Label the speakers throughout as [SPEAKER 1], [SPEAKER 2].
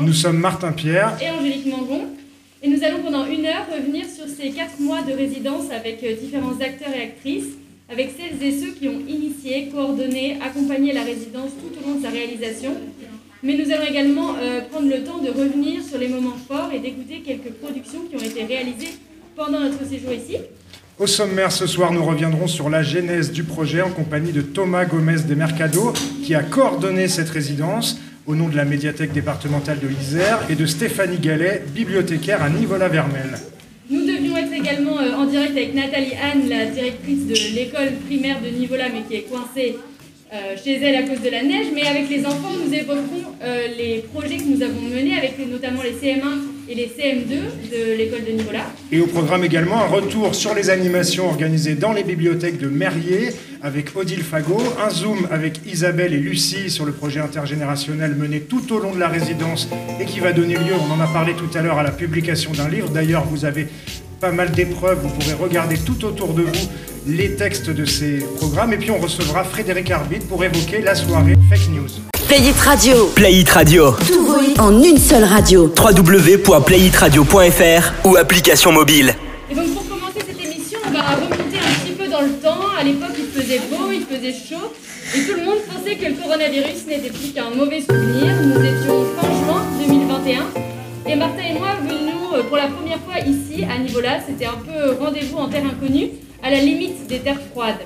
[SPEAKER 1] Nous sommes Martin Pierre
[SPEAKER 2] et Angélique Mangon. Et nous allons pendant une heure revenir sur ces quatre mois de résidence avec euh, différents acteurs et actrices, avec celles et ceux qui ont initié, coordonné, accompagné la résidence tout au long de sa réalisation. Mais nous allons également euh, prendre le temps de revenir sur les moments forts et d'écouter quelques productions qui ont été réalisées pendant notre séjour ici.
[SPEAKER 1] Au sommaire ce soir, nous reviendrons sur la genèse du projet en compagnie de Thomas Gomez des Mercado, qui a coordonné cette résidence au nom de la médiathèque départementale de l'Isère et de Stéphanie Gallet, bibliothécaire à Nivola-Vermel.
[SPEAKER 2] Nous devions être également euh, en direct avec Nathalie Anne, la directrice de l'école primaire de Nivola, mais qui est coincée euh, chez elle à cause de la neige, mais avec les enfants, nous évoquerons euh, les projets que nous avons menés, avec notamment les CM1 et les CM2 de l'école de Nivola.
[SPEAKER 1] Et au programme également un retour sur les animations organisées dans les bibliothèques de Merrier avec Odile Fagot, un zoom avec Isabelle et Lucie sur le projet intergénérationnel mené tout au long de la résidence et qui va donner lieu, on en a parlé tout à l'heure, à la publication d'un livre. D'ailleurs, vous avez pas mal d'épreuves, vous pourrez regarder tout autour de vous les textes de ces programmes. Et puis on recevra Frédéric Arbitre pour évoquer la soirée Fake News.
[SPEAKER 3] Play Radio.
[SPEAKER 4] Play Radio.
[SPEAKER 3] Tout en une seule radio.
[SPEAKER 4] www.playitradio.fr ou application mobile.
[SPEAKER 2] Et donc pour commencer cette émission, on va remonter un petit peu dans le temps. À l'époque, il faisait beau, il faisait chaud. Et tout le monde pensait que le coronavirus n'était plus qu'un mauvais souvenir. Nous étions fin juin 2021. Et Martin et moi pour la première fois ici, à Nivola. C'était un peu rendez-vous en terre inconnue à la limite des terres froides.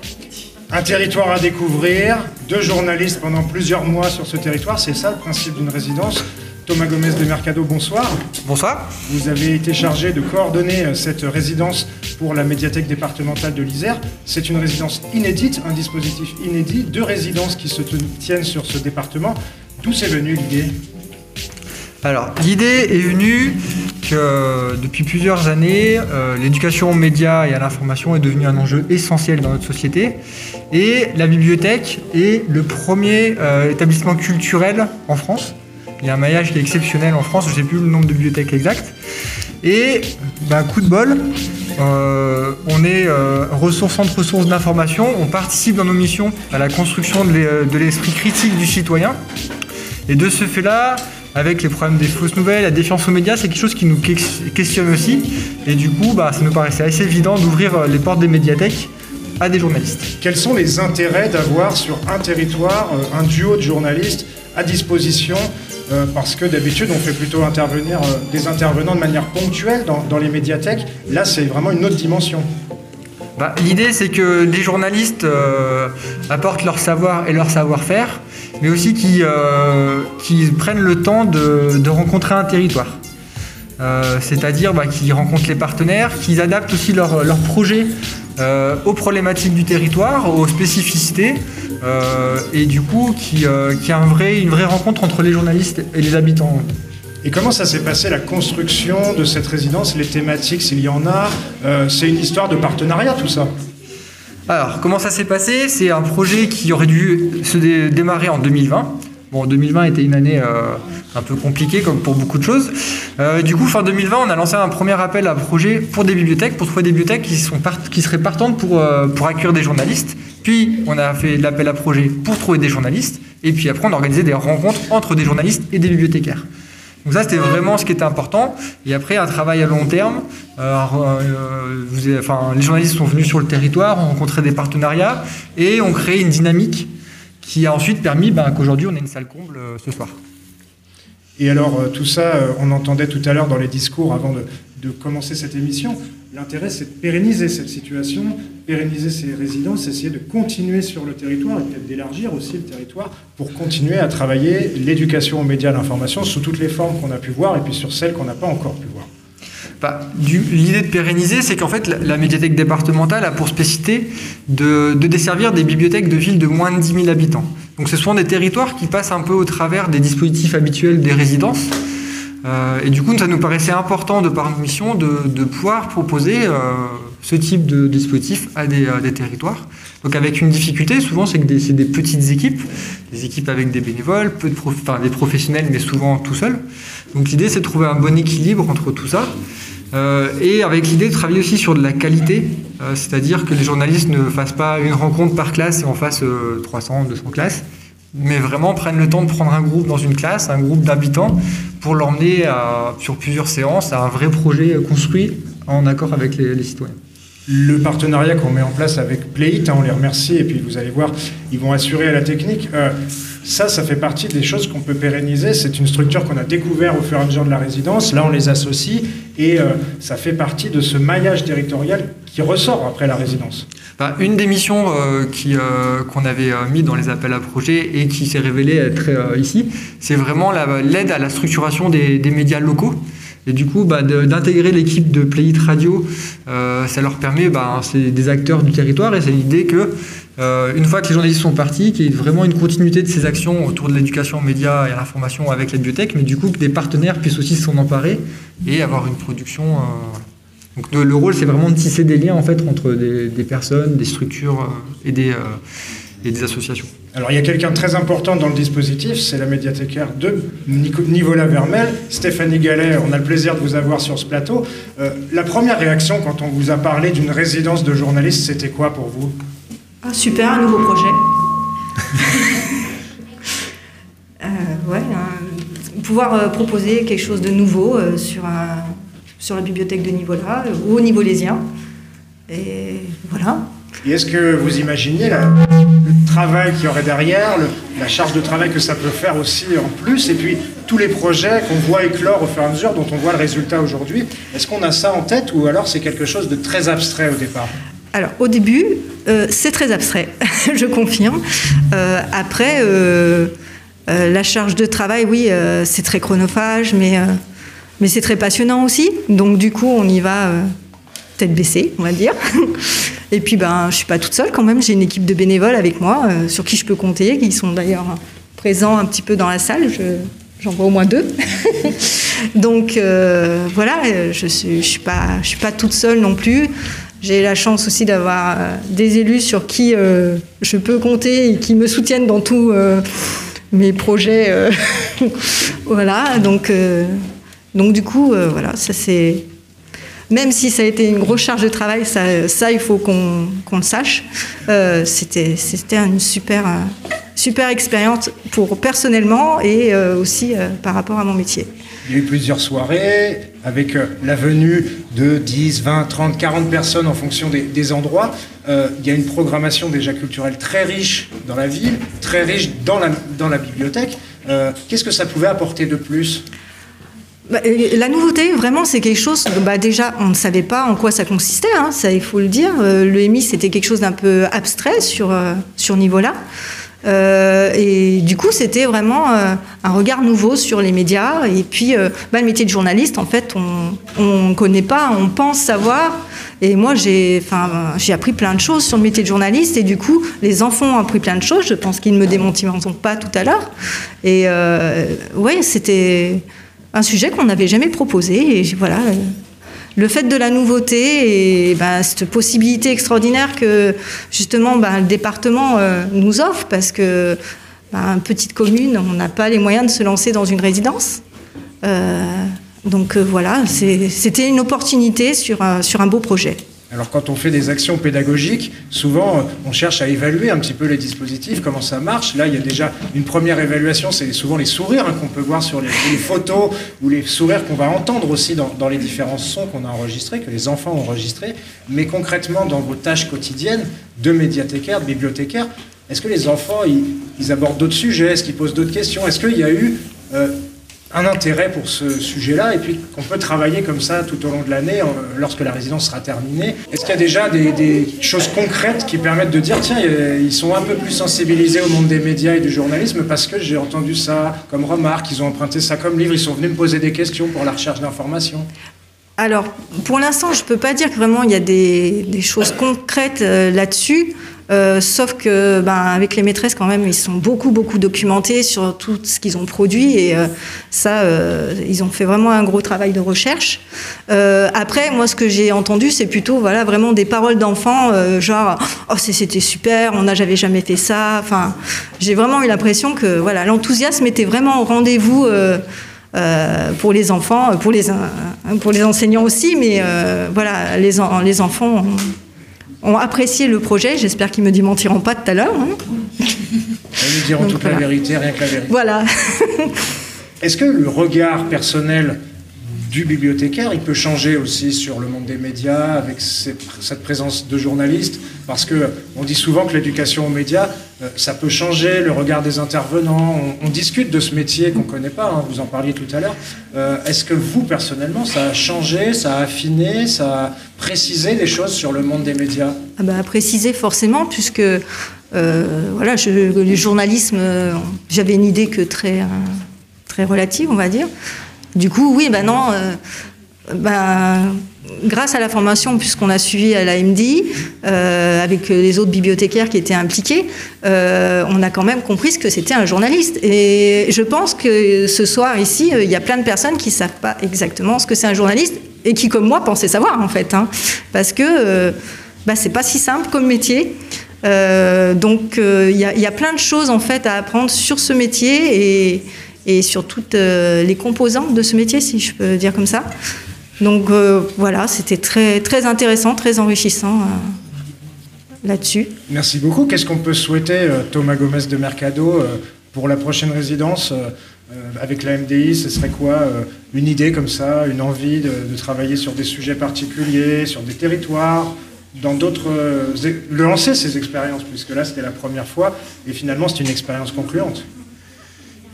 [SPEAKER 1] Un territoire à découvrir, deux journalistes pendant plusieurs mois sur ce territoire, c'est ça le principe d'une résidence. Thomas Gomez de Mercado, bonsoir.
[SPEAKER 5] Bonsoir.
[SPEAKER 1] Vous avez été chargé de coordonner euh, cette résidence pour la médiathèque départementale de l'Isère. C'est une résidence inédite, un dispositif inédit, deux résidences qui se tiennent sur ce département. D'où c'est venu l'idée?
[SPEAKER 5] Alors, l'idée est venue que depuis plusieurs années, euh, l'éducation aux médias et à l'information est devenue un enjeu essentiel dans notre société. Et la bibliothèque est le premier euh, établissement culturel en France. Il y a un maillage qui est exceptionnel en France, je ne sais plus le nombre de bibliothèques exact. Et bah, coup de bol, euh, on est ressource entre ressources d'information, on participe dans nos missions à la construction de l'esprit critique du citoyen. Et de ce fait-là, avec les problèmes des fausses nouvelles, la défiance aux médias, c'est quelque chose qui nous questionne aussi. Et du coup, bah, ça nous paraissait assez évident d'ouvrir euh, les portes des médiathèques à des journalistes.
[SPEAKER 1] Quels sont les intérêts d'avoir sur un territoire euh, un duo de journalistes à disposition euh, parce que d'habitude on fait plutôt intervenir des intervenants de manière ponctuelle dans, les médiathèques. Là c'est vraiment une autre dimension.
[SPEAKER 5] Bah, l'idée c'est que les journalistes apportent leur savoir et leur savoir-faire mais aussi qui, euh, qui prennent le temps de, rencontrer un territoire. Euh, c'est-à-dire bah, qu'ils rencontrent les partenaires, qu'ils adaptent aussi leurs leur projets euh, aux problématiques du territoire, aux spécificités, et du coup qu'il y a un vrai, une vraie rencontre entre les journalistes et les habitants.
[SPEAKER 1] Et comment ça s'est passé la construction de cette résidence, les thématiques s'il y en a C'est une histoire de partenariat tout ça?
[SPEAKER 5] Alors, comment ça s'est passé? C'est un projet qui aurait dû se démarrer en 2020. Bon, 2020 était une année euh, un peu compliquée, comme pour beaucoup de choses. Euh, du coup, fin 2020, on a lancé un premier appel à projet pour des bibliothèques, pour trouver des bibliothèques qui, sont qui seraient partantes pour, euh, pour accueillir des journalistes. Puis, on a fait l'appel à projet pour trouver des journalistes. Et puis après, on a organisé des rencontres entre des journalistes et des bibliothécaires. Donc ça, c'était vraiment ce qui était important. Et après, un travail à long terme. Euh, euh, enfin, les journalistes sont venus sur le territoire, ont rencontré des partenariats et ont créé une dynamique qui a ensuite permis ben, qu'aujourd'hui, on ait une salle comble euh, ce soir.
[SPEAKER 1] Et alors, tout ça, on entendait tout à l'heure dans les discours avant de, de commencer cette émission. L'intérêt, c'est de pérenniser cette situation, pérenniser ces résidences, essayer de continuer sur le territoire et peut-être d'élargir aussi le territoire pour continuer à travailler l'éducation aux médias, l'information sous toutes les formes qu'on a pu voir et puis sur celles qu'on n'a pas encore pu voir.
[SPEAKER 5] Bah, L'idée de pérenniser, c'est qu'en fait, la, médiathèque départementale a pour spécificité de, de, desservir des bibliothèques de villes de moins de 10 000 habitants. Donc ce sont des territoires qui passent un peu au travers des dispositifs habituels des résidences. Euh, et du coup, ça nous paraissait important de par notre mission de, pouvoir proposer euh, ce type de dispositif à des, territoires. Donc avec une difficulté, souvent c'est que c'est des petites équipes, des équipes avec des bénévoles, peu de enfin, des professionnels, mais souvent tout seuls. Donc l'idée c'est de trouver un bon équilibre entre tout ça. Euh, et avec l'idée de travailler aussi sur de la qualité, c'est-à-dire que les journalistes ne fassent pas une rencontre par classe et en fassent 300, 200 classes, mais vraiment prennent le temps de prendre un groupe dans une classe, un groupe d'habitants, pour l'emmener sur plusieurs séances à un vrai projet construit en accord avec les citoyens.
[SPEAKER 1] Le partenariat qu'on met en place avec Playit, hein, on les remercie et puis vous allez voir, ils vont assurer à la technique. Euh, ça, ça fait partie des choses qu'on peut pérenniser. C'est une structure qu'on a découvert au fur et à mesure de la résidence. Là, on les associe et euh, ça fait partie de ce maillage territorial qui ressort après la résidence.
[SPEAKER 5] Bah, une des missions euh, qu'on avait mis dans les appels à projets et qui s'est révélée être ici, c'est vraiment la- l'aide à la structuration des médias locaux. Et du coup, bah, d'intégrer l'équipe de Playit Radio, euh, ça leur permet, bah, c'est des acteurs du territoire et c'est l'idée que, euh, une fois que les journalistes sont partis, qu'il y ait vraiment une continuité de ces actions autour de l'éducation aux médias et à l'information avec la bibliothèque, mais du coup que des partenaires puissent aussi s'en emparer et avoir une production. euh. Donc le, le rôle, c'est vraiment de tisser des liens en fait entre des, des personnes, des structures euh, et, des, euh, et des associations.
[SPEAKER 1] Alors, il y a quelqu'un de très important dans le dispositif, c'est la médiathécaire de Nico- Nivola Vermel, Stéphanie Gallet. On a le plaisir de vous avoir sur ce plateau. Euh, la première réaction quand on vous a parlé d'une résidence de journaliste, c'était quoi pour vous?
[SPEAKER 6] Ah, super, un nouveau projet. Euh, ouais, un- pouvoir euh, proposer quelque chose de nouveau euh, sur, un- sur la bibliothèque de Nivola, euh, ou au Nivolésien. Et voilà.
[SPEAKER 1] Et est-ce que vous imaginez le travail qu'il y aurait derrière, la charge de travail que ça peut faire aussi en plus, et puis tous les projets qu'on voit éclore au fur et à mesure, dont on voit le résultat aujourd'hui, est-ce qu'on a ça en tête ou alors c'est quelque chose de très abstrait au départ?
[SPEAKER 6] Alors, au début, euh, c'est très abstrait, je confirme. Euh, après, euh, la charge de travail, oui, c'est très chronophage, mais, mais c'est très passionnant aussi. Donc, du coup, on y va tête baissée, on va dire. Et puis, ben, je suis pas toute seule quand même. J'ai une équipe de bénévoles avec moi, euh, sur qui je peux compter, qui sont d'ailleurs présents un petit peu dans la salle. Je- J'en vois au moins deux. Donc euh, voilà, euh, je je suis pas, suis pas toute seule non plus. J'ai la chance aussi d'avoir des élus sur qui je peux compter et qui me soutiennent dans tous mes projets. voilà, donc, donc du coup, voilà, ça c'est. Même si ça a été une grosse charge de travail, ça, il faut qu'on le sache. Euh, C'était une super, euh, super expérience pour personnellement et euh, aussi par rapport à mon métier.
[SPEAKER 1] Il y a eu plusieurs soirées avec la venue de 10, 20, 30, 40 personnes en fonction des, des endroits. Il y a une programmation déjà culturelle très riche dans la ville, très riche dans la, dans la bibliothèque. Qu'est-ce que ça pouvait apporter de plus?
[SPEAKER 6] Bah, euh, la nouveauté, vraiment, c'est quelque chose. Bah, déjà, on ne savait pas en quoi ça consistait. hein, ça, il faut le dire. Euh, le MI, c'était quelque chose d'un peu abstrait sur euh, sur niveau-là. Et du coup, c'était vraiment un regard nouveau sur les médias. Et puis, bah, le métier de journaliste, en fait, on ne connaît pas, on pense savoir. Et moi, j'ai j'ai appris plein de choses sur le métier de journaliste. Et du coup, les enfants ont appris plein de choses. Je pense qu'ils ne me démentiront pas tout à l'heure. Et ouais, c'était un sujet qu'on n'avait jamais proposé. Et voilà, euh, le fait de la nouveauté et ben, cette possibilité extraordinaire que justement ben, le département euh, nous offre, parce que ben, petite commune, on n'a pas les moyens de se lancer dans une résidence. Euh, donc voilà, c'était une opportunité sur un, sur un beau projet.
[SPEAKER 1] Alors quand on fait des actions pédagogiques, souvent euh, on cherche à évaluer un petit peu les dispositifs, comment ça marche. Là, il y a déjà une première évaluation, c'est souvent les sourires hein, qu'on peut voir sur les, photos ou les sourires qu'on va entendre aussi dans, les différents sons qu'on a enregistrés, que les enfants ont enregistrés. Mais concrètement, dans vos tâches quotidiennes de médiathécaire, de bibliothécaire, est-ce que les enfants, ils, ils abordent d'autres sujets? Est-ce qu'ils posent d'autres questions? Est-ce qu'il y a eu euh, un intérêt pour ce sujet-là et puis qu'on peut travailler comme ça tout au long de l'année euh, lorsque la résidence sera terminée. Est-ce qu'il y a déjà des, choses concrètes qui permettent de dire tiens, euh, ils sont un peu plus sensibilisés au monde des médias et du journalisme parce que j'ai entendu ça comme remarque, ils ont emprunté ça comme livre, ils sont venus me poser des questions pour la recherche d'informations?
[SPEAKER 6] Alors, pour l'instant, je ne peux pas dire que vraiment il y a des, des choses concrètes euh, là-dessus. Euh, sauf que, ben, avec les maîtresses, quand même, ils sont beaucoup, beaucoup documentés sur tout ce qu'ils ont produit. Et euh, ça, euh, ils ont fait vraiment un gros travail de recherche. Après, moi, ce que j'ai entendu, c'est plutôt, voilà, vraiment des paroles d'enfants, genre, oh, c'était super, on n'a jamais fait ça. Enfin, j'ai vraiment eu l'impression que, voilà, l'enthousiasme était vraiment au rendez-vous. pour les enfants, pour les, pour les enseignants aussi, mais voilà, les, en- les enfants ont apprécié le projet. J'espère qu'ils me démentiront pas tout à l'heure. hein.
[SPEAKER 1] Ils nous diront toute la vérité, rien que la vérité.
[SPEAKER 6] Voilà.
[SPEAKER 1] Est-ce que le regard personnel du bibliothécaire, il peut changer aussi sur le monde des médias avec cette présence de journalistes, parce que on dit souvent que l'éducation aux médias, ça peut changer le regard des intervenants. On, discute de ce métier qu'on connaît pas. Hein, vous en parliez tout à l'heure. Euh, est-ce que vous personnellement, ça a changé, ça a affiné, ça a précisé des choses sur le monde des médias?
[SPEAKER 6] Ah bah, préciser forcément, puisque euh, voilà, le journalisme, j'avais une idée que très très relative, on va dire. Du coup, oui, ben non, euh, ben, grâce à la formation, puisqu'on a suivi à l'AMD, euh, avec les autres bibliothécaires qui étaient impliqués, euh, on a quand même compris ce que c'était un journaliste. Et je pense que ce soir, ici, il y a plein de personnes qui ne savent pas exactement ce que c'est un journaliste et qui, comme moi, pensaient savoir, en fait. Hein. parce que ben, c'est pas si simple comme métier. donc, il y, a plein de choses, en fait, à apprendre sur ce métier et et sur toutes euh, les composantes de ce métier, si je peux dire comme ça. Donc euh, voilà, c'était très, très intéressant, très enrichissant euh, là-dessus.
[SPEAKER 1] Merci beaucoup. Qu'est-ce qu'on peut souhaiter, Thomas Gomez de Mercado, pour la prochaine résidence avec la MDI, ce serait quoi Une idée comme ça, une envie de, de, travailler sur des sujets particuliers, sur des territoires, dans d'autres. lancer ces expériences, puisque là c'était la première fois, et finalement c'est une expérience concluante.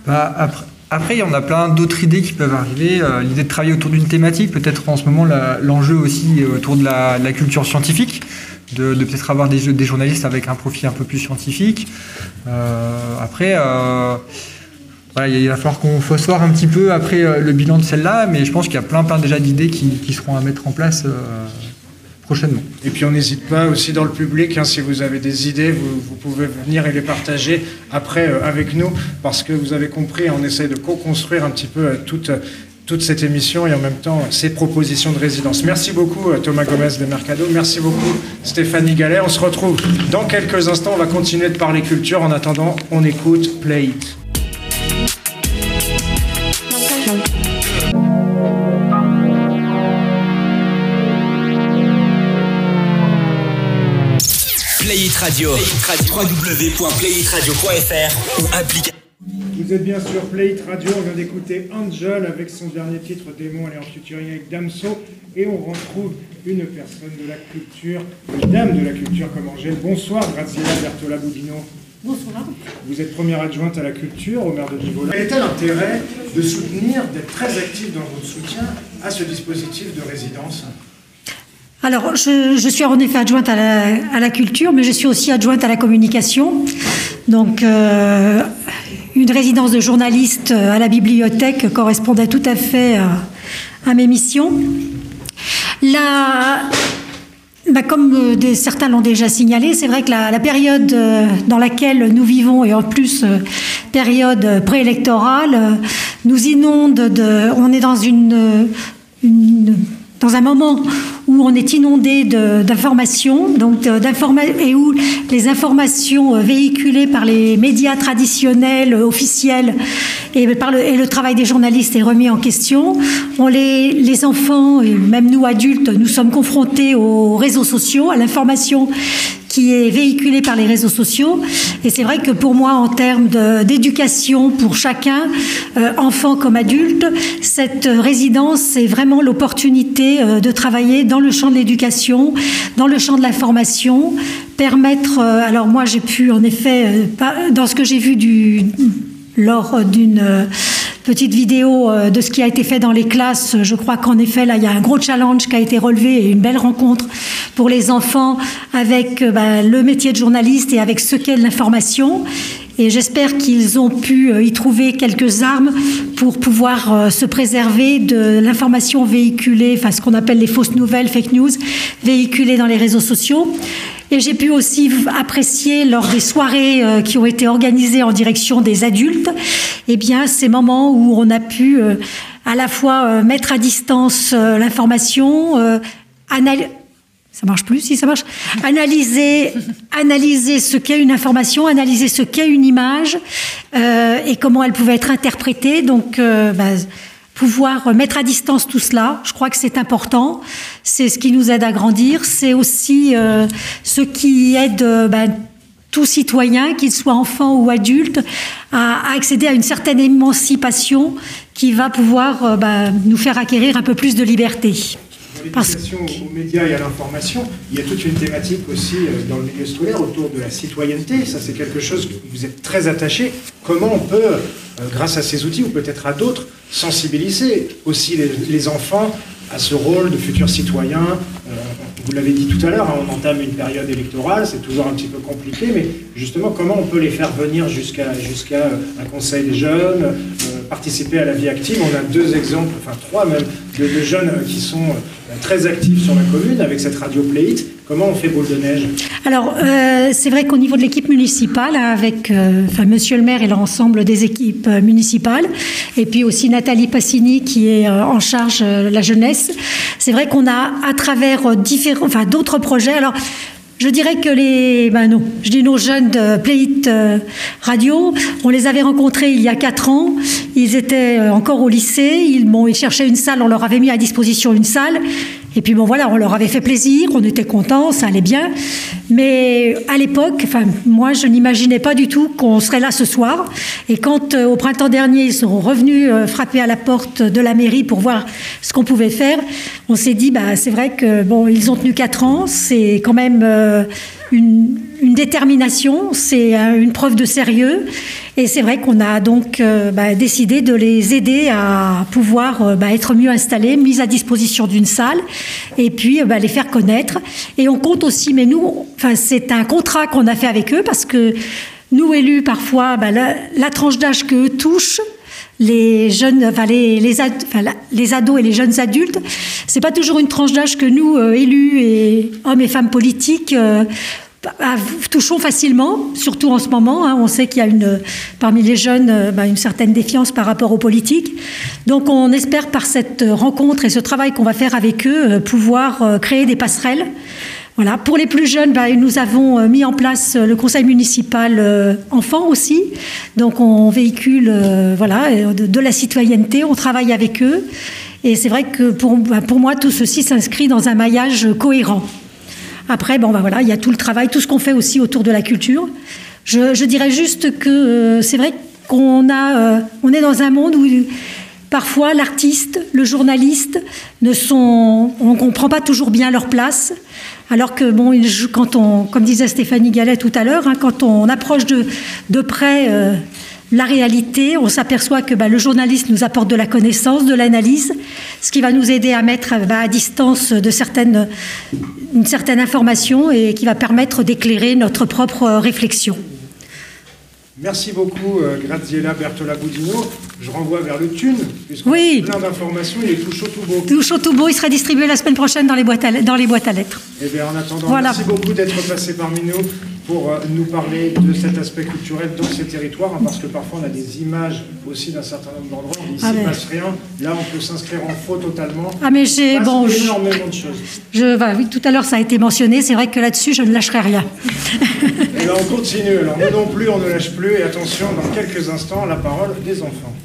[SPEAKER 5] Bah, après, après, il y en a plein d'autres idées qui peuvent arriver. Euh, l'idée de travailler autour d'une thématique, peut-être en ce moment l'enjeu aussi euh, autour de la, culture scientifique, de, peut-être avoir des, des, journalistes avec un profil un peu plus scientifique. Euh, après, il va falloir qu'on fasse voir un petit peu après le bilan de celle-là, mais je pense qu'il y a plein, plein déjà d'idées qui, qui, seront à mettre en place
[SPEAKER 1] Et puis on n'hésite pas aussi dans le public, hein, si vous avez des idées, vous, pouvez venir et les partager après euh, avec nous, parce que vous avez compris, on essaie de co-construire un petit peu euh, toute, toute cette émission et en même temps ces propositions de résidence. Merci beaucoup euh, Thomas Gomez de Mercado, merci beaucoup Stéphanie Gallet. On se retrouve dans quelques instants, on va continuer de parler culture. En attendant, on écoute Play It.
[SPEAKER 4] Radio. www.playitradio.fr ou application.
[SPEAKER 1] Vous êtes bien sur Playit Radio, on vient d'écouter Angel avec son dernier titre Démon, elle est en featuring avec Damso et on retrouve une personne de la culture, une dame de la culture comme Angèle. Bonsoir Graziella Bertola Boudino.
[SPEAKER 7] Bonsoir.
[SPEAKER 1] Vous êtes première adjointe à la culture au maire de Nivola. Quel était l'intérêt de soutenir, d'être très actif dans votre soutien à ce dispositif de résidence?
[SPEAKER 7] Alors, je, suis en effet adjointe à la, culture, mais je suis aussi adjointe à la communication. Donc, euh, une résidence de journaliste à la bibliothèque correspondait tout à fait à, mes missions. Là, bah, comme euh, certains l'ont déjà signalé, c'est vrai que la, période euh, dans laquelle nous vivons, et en plus période préélectorale, nous inonde de. On est dans une dans un moment où on est inondé d'informations, donc et où les informations euh, véhiculées par les médias traditionnels, euh, officiels, et, par le, le travail des journalistes est remis en question. On les, les enfants, et même nous adultes, nous sommes confrontés aux réseaux sociaux, à l'information qui est véhiculé par les réseaux sociaux. Et c'est vrai que pour moi, en termes d'éducation pour chacun, euh, enfant comme adulte, cette résidence, c'est vraiment l'opportunité euh, de travailler dans le champ de l'éducation, dans le champ de la formation, permettre. Euh, alors moi, j'ai pu en effet, dans ce que j'ai vu du, lors d'une petite vidéo euh, de ce qui a été fait dans les classes. Je crois qu'en effet, là, il y a un gros challenge qui a été relevé et une belle rencontre pour les enfants avec euh, bah, le métier de journaliste et avec ce qu'est l'information. Et j'espère qu'ils ont pu euh, y trouver quelques armes pour pouvoir se préserver de l'information véhiculée, enfin ce qu'on appelle les fausses nouvelles, fake news, véhiculées dans les réseaux sociaux. Et j'ai pu aussi apprécier lors des soirées euh, qui ont été organisées en direction des adultes, eh bien, ces moments où on a pu euh, à la fois euh, mettre à distance l'information, analyser ça marche plus si ça marche. Analyser, analyser ce qu'est une information, analyser ce qu'est une image et comment elle pouvait être interprétée. Donc, bah, pouvoir mettre à distance tout cela. Je crois que c'est important. C'est ce qui nous aide à grandir. C'est aussi euh, ce qui aide euh, ben, tout citoyen, qu'il soit enfant ou adulte, à, accéder à une certaine émancipation qui va pouvoir euh, bah, nous faire acquérir un peu plus de liberté.
[SPEAKER 1] L'éducation aux médias et à l'information, il y a toute une thématique aussi euh, dans le milieu scolaire autour de la citoyenneté. Ça, c'est quelque chose que vous êtes très attaché. Comment on peut, euh, grâce à ces outils ou peut-être à d'autres, sensibiliser aussi les, les enfants à ce rôle de futurs citoyens vous l'avez dit tout à l'heure, hein, on entame une période électorale, c'est toujours un petit peu compliqué, mais justement, comment on peut les faire venir jusqu'à euh, un conseil des jeunes, euh, participer à la vie active? On a deux exemples, enfin trois même, de, jeunes qui sont euh, très actifs sur la commune avec cette radio Play Comment on fait boule de neige?
[SPEAKER 7] Alors, c'est vrai qu'au niveau de l'équipe municipale, hein, avec enfin, Monsieur le maire et l'ensemble des équipes municipales, et puis aussi Nathalie Passini qui est en charge de la jeunesse, c'est vrai qu'on a, à travers différents enfin d'autres projets. Alors, je dirais que les, ben nos jeunes de euh, Radio, on les avait rencontrés il y a quatre ans. Ils étaient euh, encore au lycée. Ils, bon, ils cherchaient une salle. On leur avait mis à disposition une salle. Et puis bon voilà, on leur avait fait plaisir, on était contents, ça allait bien. Mais à l'époque, enfin moi je n'imaginais pas du tout qu'on serait là ce soir. Et quand euh, au printemps dernier ils sont revenus euh, frapper à la porte de la mairie pour voir ce qu'on pouvait faire, on s'est dit bah c'est vrai que bon ils ont tenu quatre ans, c'est quand même euh, une, détermination, c'est une preuve de sérieux. Et c'est vrai qu'on a donc euh, bah, décidé de les aider à pouvoir euh, bah, être mieux installés, mis à disposition d'une salle, et puis euh, bah, les faire connaître. Et on compte aussi, mais nous, enfin, c'est un contrat qu'on a fait avec eux parce que nous élus, parfois, la, tranche d'âge que touchent, les jeunes, enfin les, les, les, ados et les jeunes adultes, c'est pas toujours une tranche d'âge que nous, élus et hommes et femmes politiques, bah, touchons facilement, surtout en ce moment. Hein. on sait qu'il y a une, parmi les jeunes euh, bah, une certaine défiance par rapport aux politiques. Donc on espère par cette rencontre et ce travail qu'on va faire avec eux euh, pouvoir euh, créer des passerelles. Voilà. Pour les plus jeunes, bah, nous avons mis en place le conseil municipal enfant aussi. Donc on véhicule voilà, de, la citoyenneté, on travaille avec eux. Et c'est vrai que pour, pour moi, tout ceci s'inscrit dans un maillage cohérent. Après, bon, ben voilà, il y a tout le travail, tout ce qu'on fait aussi autour de la culture. Je, dirais juste que euh, c'est vrai qu'on euh, est dans un monde où parfois l'artiste, le journaliste ne sont, on comprend pas toujours bien leur place. Alors que bon, quand on, comme disait Stéphanie Gallet tout à l'heure, hein, quand on approche de, de près euh, la réalité, on s'aperçoit que bah, le journaliste nous apporte de la connaissance, de l'analyse, ce qui va nous aider à mettre bah, à distance de certaines, une certaine information et qui va permettre d'éclairer notre propre réflexion.
[SPEAKER 1] Merci beaucoup, euh, Graziella Bertola. Je renvoie vers le Thune,
[SPEAKER 7] oui.
[SPEAKER 1] plein d'informations. Il est tout chaud, tout beau.
[SPEAKER 7] Tout chaud, tout beau. Il sera distribué la semaine prochaine dans les boîtes à, dans les boîtes à lettres.
[SPEAKER 1] Eh bien, en attendant, merci beaucoup d'être passé parmi nous pour euh, nous parler de cet aspect culturel dans ces territoires, hein, parce que parfois on a des images aussi d'un certain nombre d'endroits. Il ne ah, passe rien. Là, on peut s'inscrire en faux totalement.
[SPEAKER 7] Ah, mais j'ai. Bon,
[SPEAKER 1] énormément de choses.
[SPEAKER 7] Je, bah, oui, tout à l'heure, ça a été mentionné. C'est vrai que là-dessus, je ne lâcherai rien.
[SPEAKER 1] et là, on continue. Alors, nous non plus, on ne lâche plus. Et attention, dans quelques instants, la parole des enfants.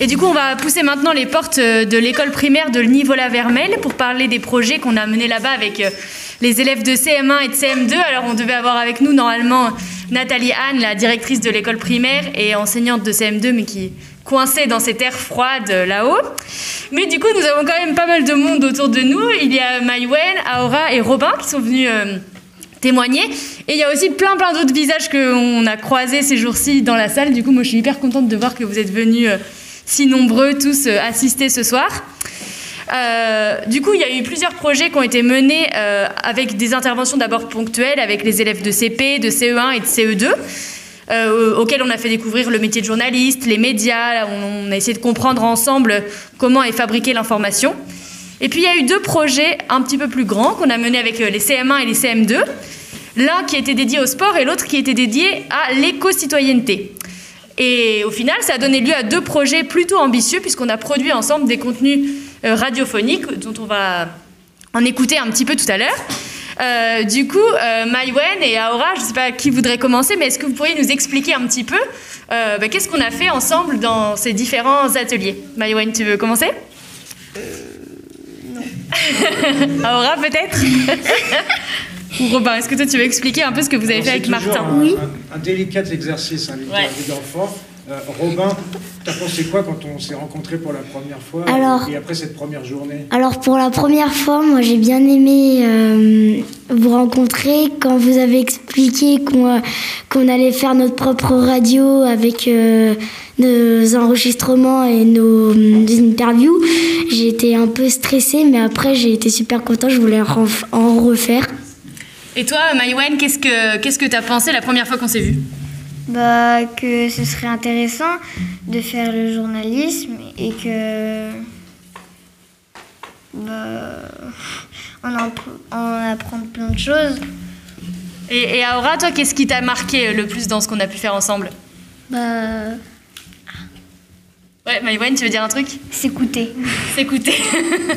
[SPEAKER 2] Et du coup, on va pousser maintenant les portes euh, de l'école primaire de Nivola-Vermel pour parler des projets qu'on a menés là-bas avec euh, les élèves de CM1 et de CM2. Alors, on devait avoir avec nous normalement Nathalie Anne, la directrice de l'école primaire et enseignante de CM2, mais qui coincée dans ces terres froides euh, là-haut. Mais du coup, nous avons quand même pas mal de monde autour de nous. Il y a Maïwen, Aura et Robin qui sont venus témoigner. Et il y a aussi plein plein d'autres visages qu'on a croisés ces jours-ci dans la salle. Du coup, moi, je suis hyper contente de voir que vous êtes venus si nombreux tous euh, assistés ce soir. Euh, du coup, il y a eu plusieurs projets qui ont été menés euh, avec des interventions d'abord ponctuelles avec les élèves de CP, de CE1 et de CE2. auxquels on a fait découvrir le métier de journaliste, les médias, on, a essayé de comprendre ensemble comment est fabriquée l'information. Et puis il y a eu deux projets un petit peu plus grands qu'on a menés avec les CM1 et les CM2. L'un qui était dédié au sport et l'autre qui était dédié à l'éco-citoyenneté. Et au final, ça a donné lieu à deux projets plutôt ambitieux, puisqu'on a produit ensemble des contenus euh, radiophoniques, dont on va en écouter un petit peu tout à l'heure. Euh, du coup, euh, et Aura, je ne sais pas qui voudrait commencer, mais est-ce que vous pourriez nous expliquer un petit peu bah, qu'est-ce qu'on a fait ensemble dans ces différents ateliers? Maïwen, tu veux commencer? Aura peut-être Ou Robin, est-ce que toi tu veux expliquer un peu ce que vous avez
[SPEAKER 1] Alors,
[SPEAKER 2] fait avec Martin
[SPEAKER 1] un,
[SPEAKER 8] Oui.
[SPEAKER 1] un- un délicat exercice, hein, l'interview
[SPEAKER 2] Ouais.
[SPEAKER 1] d'enfant. Euh, Robin, t'as pensé quoi quand on s'est rencontrés pour la première fois
[SPEAKER 8] Alors-
[SPEAKER 1] et après cette première journée
[SPEAKER 8] Alors pour la première fois, moi j'ai bien aimé euh, vous rencontrer quand vous avez expliqué qu'on euh, allait faire notre propre radio avec euh, nos enregistrements et nos euh, interviews. J'ai été un peu stressée, mais après j'ai été super contente, je voulais en en refaire.
[SPEAKER 2] Et toi, Maïwen, qu'est-ce que qu'est-ce que t'as pensé la première fois qu'on s'est vu?
[SPEAKER 9] Bah, que ce serait intéressant de faire le journalisme et que. Bah, on, en, on apprend plein de choses.
[SPEAKER 2] et, et Aura, toi, qu'est-ce qui t'a marqué le plus dans ce qu'on a pu faire ensemble?
[SPEAKER 9] Bah,
[SPEAKER 2] Ouais, Maïwen, tu veux dire un truc?
[SPEAKER 9] S'écouter.
[SPEAKER 2] S'écouter.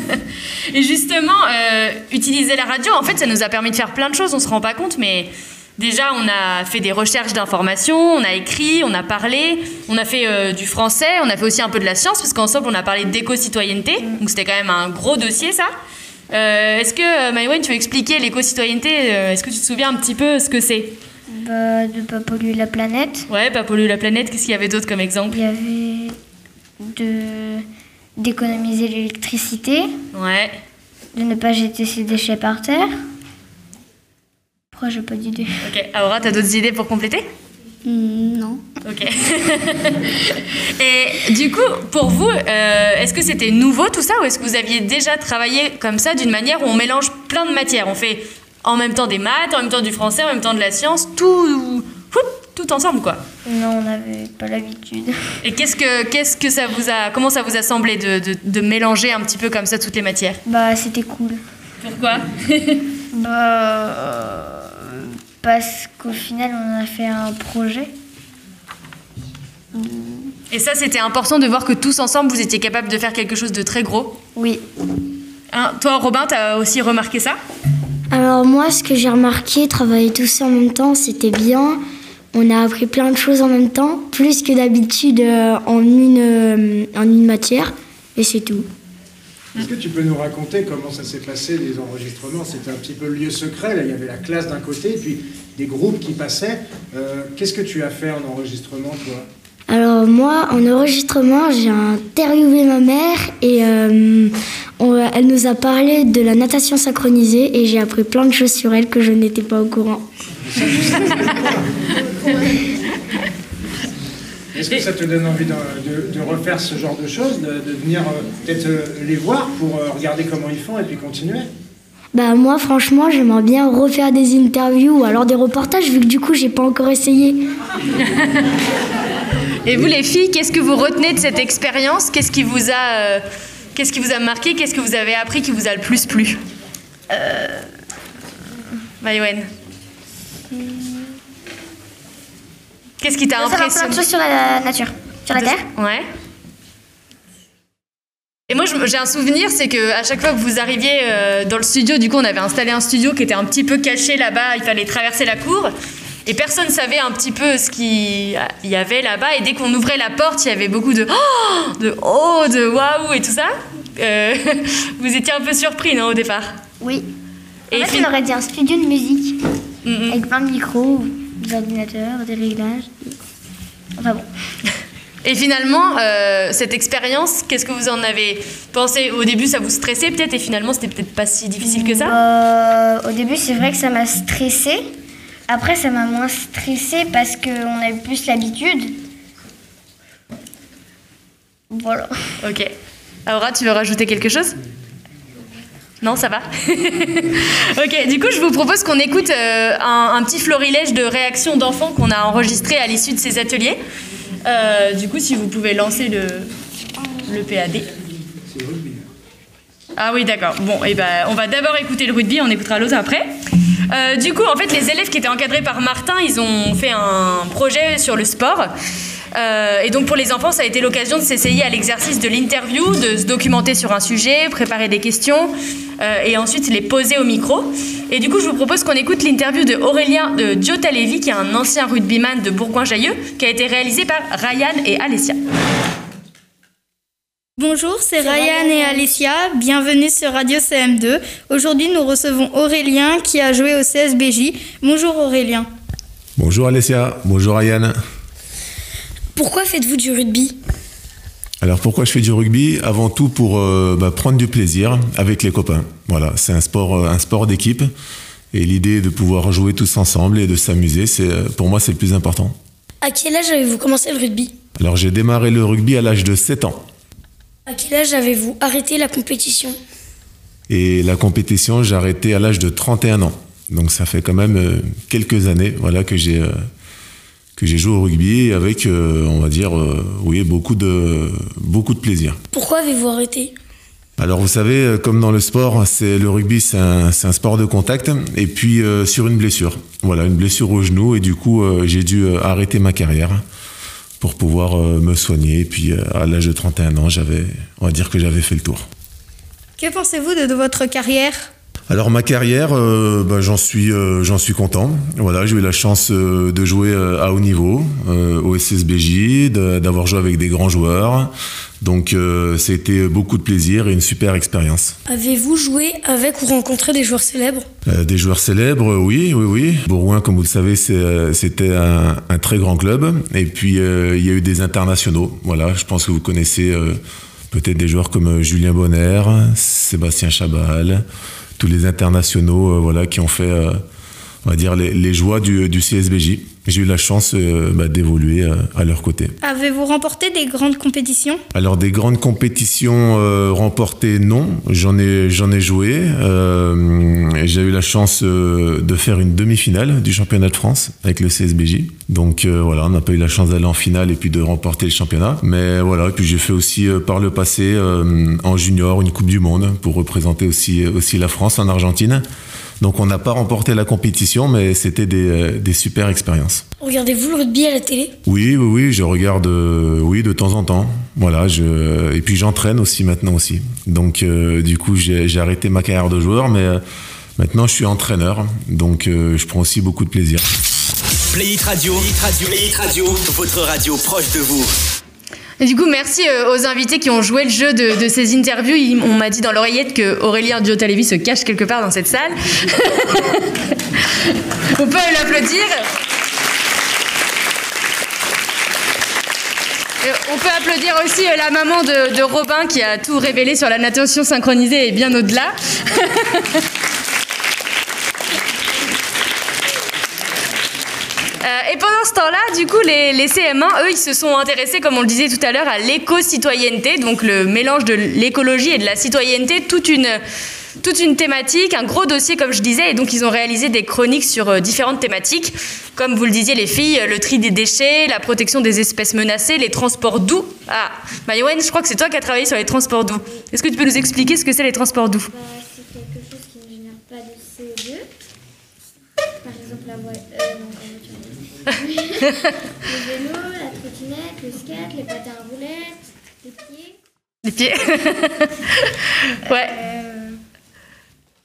[SPEAKER 2] et justement, euh, utiliser la radio, en fait, ça nous a permis de faire plein de choses, on se rend pas compte, mais déjà, on a fait des recherches d'informations, on a écrit, on a parlé, on a fait euh, du français, on a fait aussi un peu de la science, parce qu'ensemble, on a parlé d'éco-citoyenneté, donc c'était quand même un gros dossier, ça. Euh, Est-ce que, euh, Maïwen, tu veux expliquer l'éco-citoyenneté Est-ce que tu te souviens un petit peu ce que c'est?
[SPEAKER 9] Bah, de pas polluer la planète.
[SPEAKER 2] Ouais, pas polluer la planète, qu'est-ce qu'il y avait d'autre comme exemple?
[SPEAKER 9] Il y avait de d'économiser l'électricité,
[SPEAKER 2] Ouais.
[SPEAKER 9] de ne pas jeter ses déchets par terre. Pourquoi j'ai pas d'idée?
[SPEAKER 2] Ok, Aura, t'as d'autres idées pour compléter?
[SPEAKER 9] Non.
[SPEAKER 2] Ok. Et du coup, pour vous, euh, est-ce que c'était nouveau tout ça ou est-ce que vous aviez déjà travaillé comme ça d'une manière où on mélange plein de matières? On fait en même temps des maths, en même temps du français, en même temps de la science, tout, tout ensemble quoi.
[SPEAKER 9] Non, on n'avait pas l'habitude.
[SPEAKER 2] Et qu'est-ce que, qu'est-ce que ça vous a, comment ça vous a semblé de, de, de mélanger un petit peu comme ça toutes les matières?
[SPEAKER 9] Bah, c'était cool.
[SPEAKER 2] Pourquoi
[SPEAKER 9] Bah, euh, parce qu'au final, on a fait un projet.
[SPEAKER 2] Et ça, c'était important de voir que tous ensemble, vous étiez capables de faire quelque chose de très gros.
[SPEAKER 9] Oui.
[SPEAKER 2] Hein, toi, Robin, t'as aussi remarqué ça?
[SPEAKER 8] Alors moi, ce que j'ai remarqué, travailler tous en même temps, c'était bien. On a appris plein de choses en même temps, plus que d'habitude euh, en, une, euh, en une matière, et c'est tout.
[SPEAKER 1] Est-ce que tu peux nous raconter comment ça s'est passé, les enregistrements? C'était un petit peu le lieu secret, là il y avait la classe d'un côté, et puis des groupes qui passaient. Euh, Qu'est-ce que tu as fait en enregistrement, toi?
[SPEAKER 8] Alors moi, en enregistrement, j'ai interviewé ma mère et euh, on- elle nous a parlé de la natation synchronisée et j'ai appris plein de choses sur elle que je n'étais pas au courant.
[SPEAKER 1] Est-ce que ça te donne envie de, de- de refaire ce genre de choses, de, de venir euh, peut-être euh, les voir pour euh, regarder comment ils font et puis continuer?
[SPEAKER 8] Bah moi, franchement, j'aimerais bien refaire des interviews ou alors des reportages vu que du coup, j'ai pas encore essayé.
[SPEAKER 2] Et vous les filles, qu'est-ce que vous retenez de cette expérience? Qu'est-ce qui vous a qu'est-ce qui vous a marqué? Qu'est-ce que vous avez appris qui vous a le plus plu? Euh... Maïwen. Qu'est-ce qui t'a
[SPEAKER 9] savoir plein
[SPEAKER 2] impressionné
[SPEAKER 9] de choses sur la nature, sur la Terre.
[SPEAKER 2] Ouais. Et moi, j'ai un souvenir, c'est que à chaque fois que vous arriviez euh, dans le studio, du coup, on avait installé un studio qui était un petit peu caché là-bas. Il fallait traverser la cour. Et personne savait un petit peu ce qu'il y avait là-bas. Et dès qu'on ouvrait la porte, il y avait beaucoup de oh, de oh, de waouh et tout ça. Euh, vous étiez un peu surpris, non, au départ?
[SPEAKER 9] Oui.
[SPEAKER 2] Et
[SPEAKER 9] En fait,
[SPEAKER 2] fin-
[SPEAKER 9] on aurait dit un studio de musique, avec plein de micros, des ordinateurs, des réglages. Enfin bon.
[SPEAKER 2] Et finalement, euh, cette expérience, qu'est-ce que vous en avez pensé? Au début, ça vous stressait peut-être, et finalement, c'était peut-être pas si difficile que ça?
[SPEAKER 9] Euh, au début, c'est vrai que ça m'a stressé. Après, ça m'a moins stressé parce qu'on a eu plus l'habitude. Voilà.
[SPEAKER 2] Ok. Aura, tu veux rajouter quelque chose? Non, ça va Ok, du coup, je vous propose qu'on écoute euh, un, petit florilège de réactions d'enfants qu'on a enregistrées à l'issue de ces ateliers. Euh, du coup, si vous pouvez lancer le, le PAD. Ah oui, d'accord. Bon, et ben, on va d'abord écouter le rugby, on écoutera l'autre après. Euh, du coup, en fait, les élèves qui étaient encadrés par Martin, ils ont fait un projet sur le sport. Euh, et donc pour les enfants, ça a été l'occasion de s'essayer à l'exercice de l'interview, de se documenter sur un sujet, préparer des questions euh, et ensuite les poser au micro. Et du coup, je vous propose qu'on écoute l'interview de Aurélien de Giotalevi, qui est un ancien rugbyman de Bourgoin-Jallieu, qui a été réalisé par Ryan et Alessia.
[SPEAKER 10] Bonjour, c'est Ryan et Alessia. Bienvenue sur Radio CM2. Aujourd'hui, nous recevons Aurélien qui a joué au CSBJ. Bonjour Aurélien.
[SPEAKER 11] Bonjour Alessia, bonjour Ryan.
[SPEAKER 10] Pourquoi faites-vous du rugby?
[SPEAKER 11] Alors pourquoi je fais du rugby? Avant tout pour euh, bah, prendre du plaisir avec les copains. Voilà, c'est un sport, euh, un sport d'équipe. Et l'idée de pouvoir jouer tous ensemble et de s'amuser, c'est euh, pour moi c'est le plus important.
[SPEAKER 10] À quel âge avez-vous commencé le rugby?
[SPEAKER 11] Alors j'ai démarré le rugby à l'âge de 7 ans.
[SPEAKER 10] À quel âge avez-vous arrêté la compétition?
[SPEAKER 11] Et la compétition, j'ai arrêté à l'âge de 31 ans. Donc ça fait quand même quelques années voilà, que j'ai que j'ai joué au rugby avec, euh, on va dire, euh, oui, beaucoup de, beaucoup de plaisir.
[SPEAKER 10] Pourquoi avez-vous arrêté?
[SPEAKER 11] Alors vous savez, comme dans le sport, c'est le rugby, c'est un, sport de contact. Et puis euh, sur une blessure, voilà, une blessure au genou, et du coup euh, j'ai dû arrêter ma carrière pour pouvoir euh, me soigner. Et puis euh, à l'âge de 31 ans, j'avais, on va dire que j'avais fait le tour.
[SPEAKER 10] Que pensez-vous de, de votre carrière?
[SPEAKER 11] Alors ma carrière, euh, bah, j'en suis, euh, j'en suis content. Voilà, j'ai eu la chance euh, de jouer à haut niveau au SSBJ, d'avoir joué avec des grands joueurs. Donc c'était beaucoup de plaisir et une super expérience.
[SPEAKER 10] Avez-vous joué avec ou rencontré des joueurs célèbres?
[SPEAKER 11] Des joueurs célèbres, oui, oui, oui. Bourgoin, comme vous le savez, c'était un, un très grand club. Et puis il y a eu des internationaux. Voilà, je pense que vous connaissez peut-être des joueurs comme Julien Bonner, Sébastien Chabal, tous les internationaux, euh, voilà, qui ont fait, euh, on va dire, les, les joies du, du CSBJ. J'ai eu la chance euh, bah, d'évoluer euh, à leur côté.
[SPEAKER 10] Avez-vous remporté des grandes compétitions?
[SPEAKER 11] Alors des grandes compétitions euh, remportées, non. J'en ai, j'en ai joué. J'ai eu la chance de faire une demi-finale du championnat de France avec le CSBJ. Donc voilà, on n'a pas eu la chance d'aller en finale et puis de remporter le championnat. Mais voilà, et puis j'ai fait aussi par le passé en junior une Coupe du Monde pour représenter aussi, aussi la France en Argentine. Donc on n'a pas remporté la compétition, mais c'était des, euh, des super expériences.
[SPEAKER 10] Regardez-vous le rugby à la télé?
[SPEAKER 11] Oui, oui, oui, je regarde, euh, oui, de temps en temps. Voilà, je, et puis j'entraîne aussi maintenant aussi. Donc, euh, du coup, j'ai arrêté ma carrière de joueur, mais euh, maintenant je suis entraîneur, donc euh, je prends aussi beaucoup de plaisir.
[SPEAKER 4] Play It Radio, Play It Radio, Play It Radio, votre radio proche de vous.
[SPEAKER 2] Du coup, merci euh, aux invités qui ont joué le jeu de, ces interviews. On m'a dit dans l'oreillette que Aurélien Diotalevi se cache quelque part dans cette salle. on peut l'applaudir. Et On peut applaudir aussi euh, la maman de, de Robin qui a tout révélé sur la natation synchronisée et bien au-delà. Euh, et pendant ce temps-là, du coup, les, les CM1, eux, ils se sont intéressés, comme on le disait tout à l'heure, à l'éco-citoyenneté, donc le mélange de l'écologie et de la citoyenneté, toute une, toute une thématique, un gros dossier, comme je disais, et donc ils ont réalisé des chroniques sur euh, différentes thématiques, comme vous le disiez, les filles, euh, le tri des déchets, la protection des espèces menacées, les transports doux. Ah, Mayowen, je crois que c'est toi qui as travaillé sur les transports doux. Est-ce que tu peux nous expliquer ce que c'est les transports doux
[SPEAKER 9] C'est quelque chose qui ne génère pas de CO2. Par exemple, la voiture. Euh, non, pas la voiture. Le vélo, la trottinette, le skate, les patins à roulettes, les pieds.
[SPEAKER 2] Les pieds Ouais.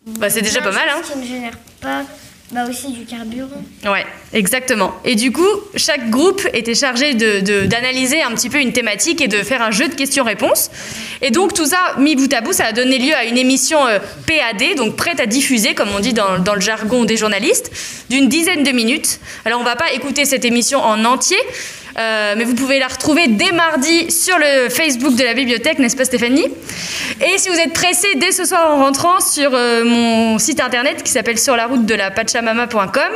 [SPEAKER 2] Bah, c'est déjà pas mal, hein
[SPEAKER 9] Qui génère pas bah, aussi du carburant.
[SPEAKER 2] Ouais, exactement. Et du coup, chaque groupe était chargé de- de- d'analyser un petit peu une thématique et de faire un jeu de questions-réponses. Et donc tout ça, mis bout à bout, ça a donné lieu à une émission euh, PAD, donc prête à diffuser, comme on dit dans, dans le jargon des journalistes, d'une dizaine de minutes. Alors on va pas écouter cette émission en entier, euh, mais vous pouvez la retrouver dès mardi sur le Facebook de la bibliothèque, n'est-ce pas Stéphanie? Et si vous êtes pressé dès ce soir en rentrant sur euh, mon site internet qui s'appelle sur la route de la pachamama.com,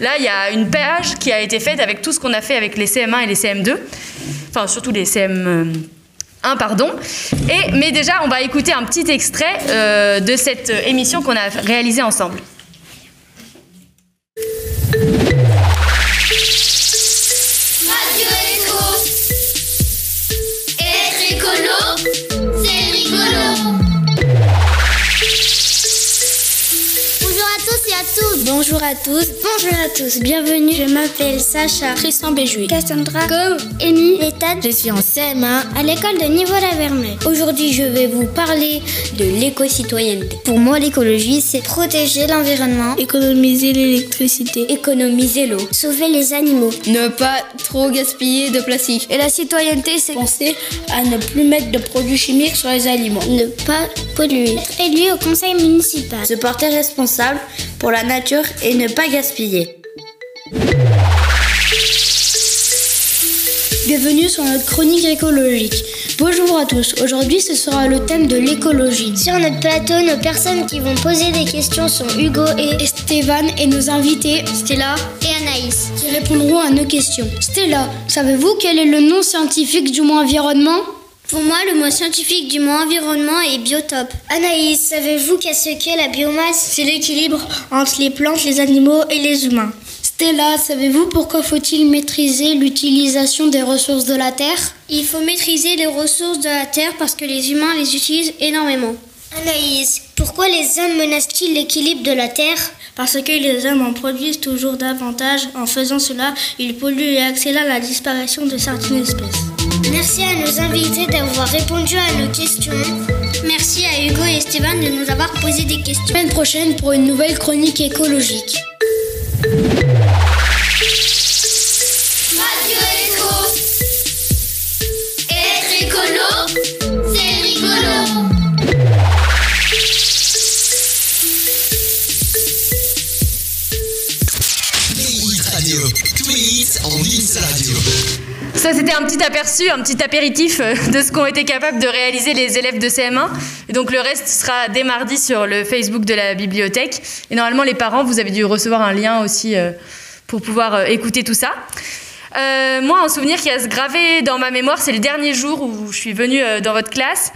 [SPEAKER 2] là il y a une page qui a été faite avec tout ce qu'on a fait avec les CM1 et les CM2, enfin surtout les CM1 pardon. Mais déjà, on va écouter un petit extrait euh, de cette émission qu'on a réalisée ensemble.
[SPEAKER 12] Bonjour à tous.
[SPEAKER 9] Bonjour à tous. Bienvenue. Je m'appelle Sacha. Tristan Béjouy. Cassandra. Comme Amy. Ethan. Je suis en CM1 à l'école de Niveau-la-Vermée. Aujourd'hui, je vais vous parler de l'éco-citoyenneté. Pour moi, l'écologie, c'est protéger l'environnement, économiser l'électricité, économiser l'eau, sauver les animaux,
[SPEAKER 13] ne pas trop gaspiller de plastique.
[SPEAKER 9] Et la citoyenneté, c'est
[SPEAKER 13] penser à ne plus mettre de produits chimiques sur les aliments.
[SPEAKER 9] Ne pas polluer. Être élu au conseil municipal.
[SPEAKER 13] Se porter responsable pour la nature et ne pas gaspiller.
[SPEAKER 9] Bienvenue sur notre chronique écologique. Bonjour à tous. Aujourd'hui, ce sera le thème de l'écologie. Sur notre plateau, nos personnes qui vont poser des questions sont Hugo et Esteban et nos invités Stella et Anaïs qui répondront à nos questions. Stella, savez-vous quel est le nom scientifique du mot environnement? Pour moi, le mot scientifique du mot environnement est biotope. Anaïs, savez-vous qu'est-ce qu'est la biomasse? C'est l'équilibre entre les plantes, les animaux et les humains. Stella, savez-vous pourquoi faut-il maîtriser l'utilisation des ressources de la Terre? Il faut maîtriser les ressources de la Terre parce que les humains les utilisent énormément. Anaïs, pourquoi les hommes menacent-ils l'équilibre de la Terre?
[SPEAKER 13] Parce que les hommes en produisent toujours davantage. En faisant cela, ils polluent et accélèrent la disparition de certaines espèces.
[SPEAKER 9] Merci à nos invités d'avoir répondu à nos questions. Merci à Hugo et Esteban de nous avoir posé des questions. Semaine prochaine pour une nouvelle chronique écologique.
[SPEAKER 2] Ça, c'était un petit aperçu, un petit apéritif euh, de ce qu'ont été capables de réaliser les élèves de CM1. Et donc, le reste sera dès mardi sur le Facebook de la bibliothèque. Et normalement, les parents, vous avez dû recevoir un lien aussi euh, pour pouvoir euh, écouter tout ça. Moi, un souvenir qui a se gravé dans ma mémoire, c'est le dernier jour où je suis venue dans votre classe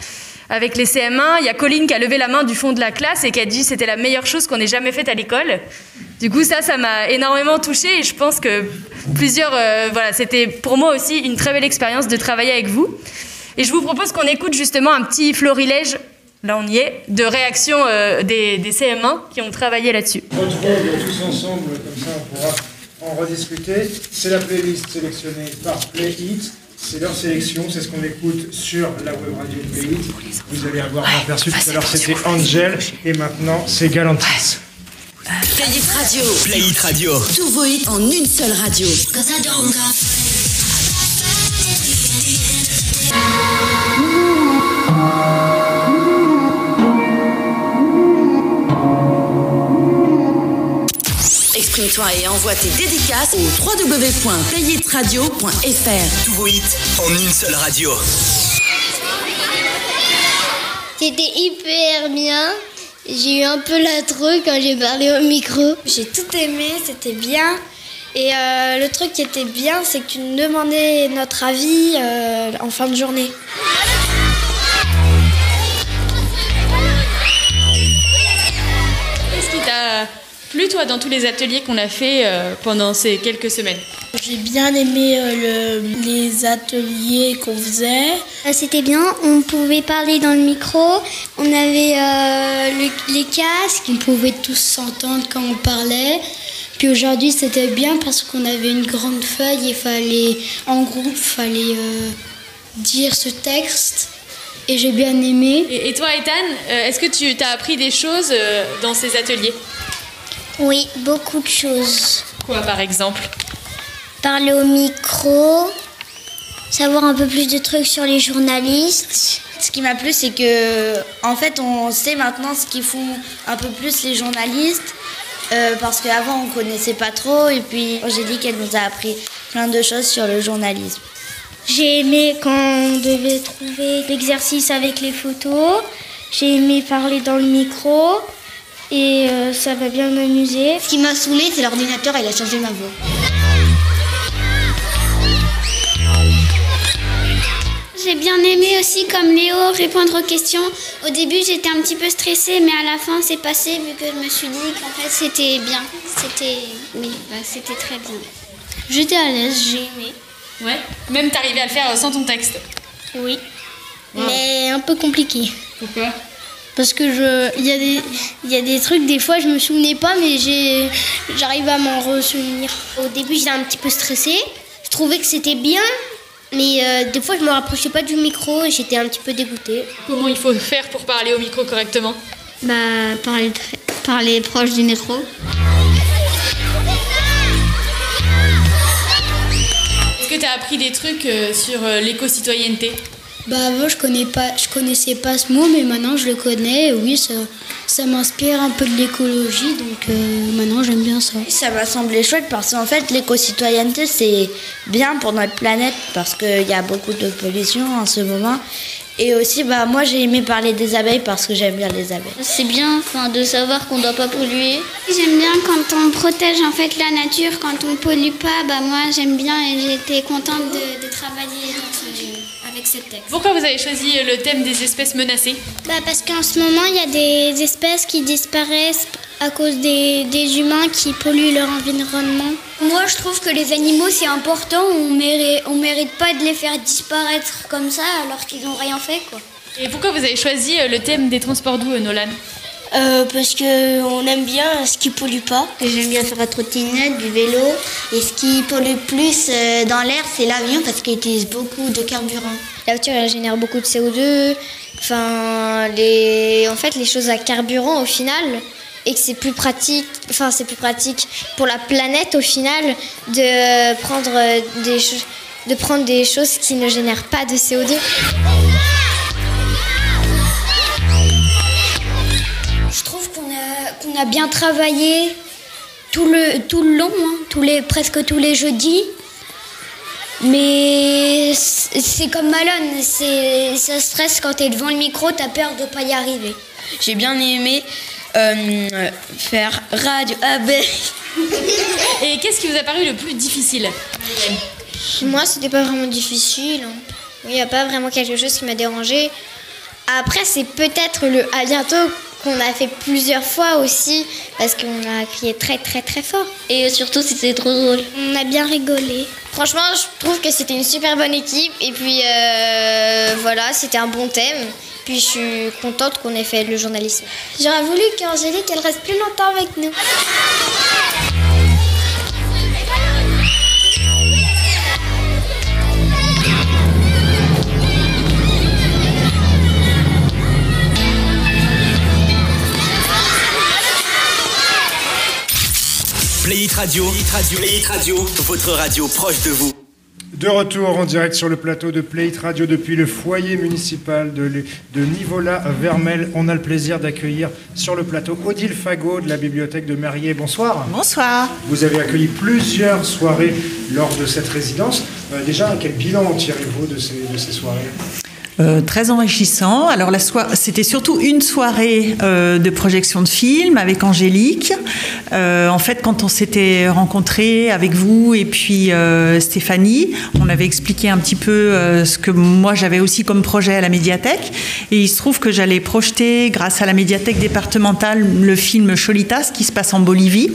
[SPEAKER 2] avec les CM1. Il y a Colline qui a levé la main du fond de la classe et qui a dit que c'était la meilleure chose qu'on ait jamais faite à l'école. Du coup, ça, ça m'a énormément touchée et je pense que plusieurs, euh, voilà, c'était pour moi aussi une très belle expérience de travailler avec vous. Et je vous propose qu'on écoute justement un petit florilège, là on y est, de réactions euh, des, des CM1 qui ont travaillé là-dessus.
[SPEAKER 1] Retrouvons tous ensemble, comme ça on pourra en rediscuter. C'est la playlist sélectionnée par Play It. C'est leur sélection, c'est ce qu'on écoute sur la web radio Play It. Vous allez avoir un aperçu tout à l'heure, c'était Angel, et maintenant c'est Galantis.
[SPEAKER 3] Play It Radio.
[SPEAKER 4] Play It Radio.
[SPEAKER 3] Tous vos hits en une seule radio. Exprime-toi et envoie tes dédicaces au www.playitradio.fr.
[SPEAKER 4] Tous vos hits en une seule radio.
[SPEAKER 9] C'était hyper bien. J'ai eu un peu la trouille quand j'ai parlé au micro. J'ai tout aimé, c'était bien. Et euh, le truc qui était bien, c'est que tu nous demandais notre avis euh, en fin de journée.
[SPEAKER 2] Plu, toi, dans tous les ateliers qu'on a fait euh, pendant ces quelques semaines
[SPEAKER 13] J'ai bien aimé euh, le- les ateliers qu'on faisait.
[SPEAKER 9] Euh, C'était bien, on pouvait parler dans le micro, on avait euh, le- les casques, on pouvait tous s'entendre quand on parlait. Puis aujourd'hui c'était bien parce qu'on avait une grande feuille et fallait en groupe fallait euh, dire ce texte et j'ai bien aimé.
[SPEAKER 2] Et, toi, Ethan, est-ce que tu as appris des choses dans ces ateliers?
[SPEAKER 9] Oui, beaucoup de choses.
[SPEAKER 2] Quoi, par exemple
[SPEAKER 9] Parler au micro, savoir un peu plus de trucs sur les journalistes.
[SPEAKER 13] Ce qui m'a plu, c'est que en fait, on sait maintenant ce qu'ils font un peu plus les journalistes. euh, parce qu'avant, on connaissait pas trop. Et puis, Angélique, elle nous a appris plein de choses sur le journalisme.
[SPEAKER 9] J'ai aimé quand on devait trouver l'exercice avec les photos. J'ai aimé parler dans le micro et euh, ça m'a bien amusé.
[SPEAKER 13] Ce qui m'a saoulé, c'est l'ordinateur, il a changé ma voix.
[SPEAKER 9] J'ai bien aimé aussi, comme Léo, répondre aux questions. Au début, j'étais un petit peu stressée, mais à la fin, c'est passé vu que je me suis dit qu'en fait, c'était bien. C'était, oui, bah, c'était très bien. J'étais à l'aise, j'ai aimé.
[SPEAKER 2] Ouais. Même t'arrivais à le faire sans ton texte.
[SPEAKER 9] Oui.
[SPEAKER 2] Wow.
[SPEAKER 9] Mais un peu compliqué.
[SPEAKER 2] Pourquoi?
[SPEAKER 9] Parce que je, il y a des, il y a des trucs des fois je me souvenais pas, mais j'ai, j'arrive à m'en ressouvenir. Au début j'étais un petit peu stressée. Je trouvais que c'était bien, mais euh, des fois je me rapprochais pas du micro et j'étais un petit peu dégoûtée.
[SPEAKER 2] Comment il faut faire pour parler au micro correctement?
[SPEAKER 9] Bah parler, parler proche du micro.
[SPEAKER 2] Est-ce que tu as appris des trucs euh, sur euh, l'éco-citoyenneté?
[SPEAKER 9] Bah avant je connais pas, je connaissais pas ce mot, mais maintenant je le connais. Et oui, ça, ça m'inspire un peu de l'écologie, donc euh, maintenant j'aime bien ça.
[SPEAKER 13] Ça m'a semblé chouette parce qu'en fait, l'éco-citoyenneté, c'est bien pour notre planète parce qu'il y a beaucoup de pollution en ce moment. Et aussi, bah, moi, j'ai aimé parler des abeilles parce que j'aime bien les abeilles.
[SPEAKER 9] C'est bien enfin, de savoir qu'on ne doit pas polluer. J'aime bien quand on protège en fait la nature, quand on pollue pas. Bah moi j'aime bien et j'étais contente de, de travailler dans ce- avec ce texte.
[SPEAKER 2] Pourquoi vous avez choisi euh, le thème des espèces menacées
[SPEAKER 9] Bah parce qu'en ce moment il y a des espèces qui disparaissent à cause des, des humains qui polluent leur environnement. Moi je trouve que les animaux c'est important, on mérite, on mérite pas de les faire disparaître comme ça alors qu'ils n'ont rien fait quoi.
[SPEAKER 2] Et pourquoi vous avez choisi euh, le thème des transports doux, euh, Nolan?
[SPEAKER 9] Euh, parce que on aime bien ce qui pollue pas. J'aime bien faire la trottinette, du vélo. Et ce qui pollue plus euh, dans l'air, c'est l'avion parce qu'il utilise beaucoup de carburant. La voiture, elle génère beaucoup de CO2. Enfin, les, en fait, les choses à carburant au final, et que c'est plus pratique. Enfin, c'est plus pratique pour la planète au final de prendre euh, des cho- de prendre des choses qui ne génèrent pas de CO2. Qu'on a bien travaillé tout le, tout le long, hein, tous les, presque tous les jeudis. Mais c'est comme Malone, c'est- ça stresse quand t'es devant le micro, t'as peur de pas y arriver.
[SPEAKER 13] J'ai bien aimé euh, faire radio abeille.
[SPEAKER 2] Et qu'est-ce qui vous a paru le plus difficile
[SPEAKER 9] Moi, c'était pas vraiment difficile. hein. Il n'y a pas vraiment quelque chose qui m'a dérangé. Après, c'est peut-être le à bientôt qu'on a fait plusieurs fois aussi, parce qu'on a crié très très très fort. Et surtout, c'était trop drôle. On a bien rigolé. Franchement, je trouve que c'était une super bonne équipe. Et puis euh, voilà, c'était un bon thème. Puis je suis contente qu'on ait fait le journalisme. J'aurais voulu qu'Angélique, elle reste plus longtemps avec nous.
[SPEAKER 4] Play It Radio, Play It Radio, Play It Radio, votre radio proche de vous.
[SPEAKER 1] De retour en direct sur le plateau de Play It Radio depuis le foyer municipal de, Nivola Vermel. On a le plaisir d'accueillir sur le plateau Odile Fagot de la bibliothèque de Merrier. Bonsoir.
[SPEAKER 14] Bonsoir.
[SPEAKER 1] Vous avez accueilli plusieurs soirées lors de cette résidence. Euh, déjà, quel bilan tirez-vous de ces, de ces soirées?
[SPEAKER 14] Euh, très enrichissant. Alors c'était surtout une soirée euh, de projection de film avec Angélique. Euh, en fait, quand on s'était rencontrés avec vous et puis Stéphanie, on avait expliqué un petit peu ce que moi j'avais aussi comme projet à la médiathèque. Et il se trouve que j'allais projeter, grâce à la médiathèque départementale, le film Cholitas qui se passe en Bolivie.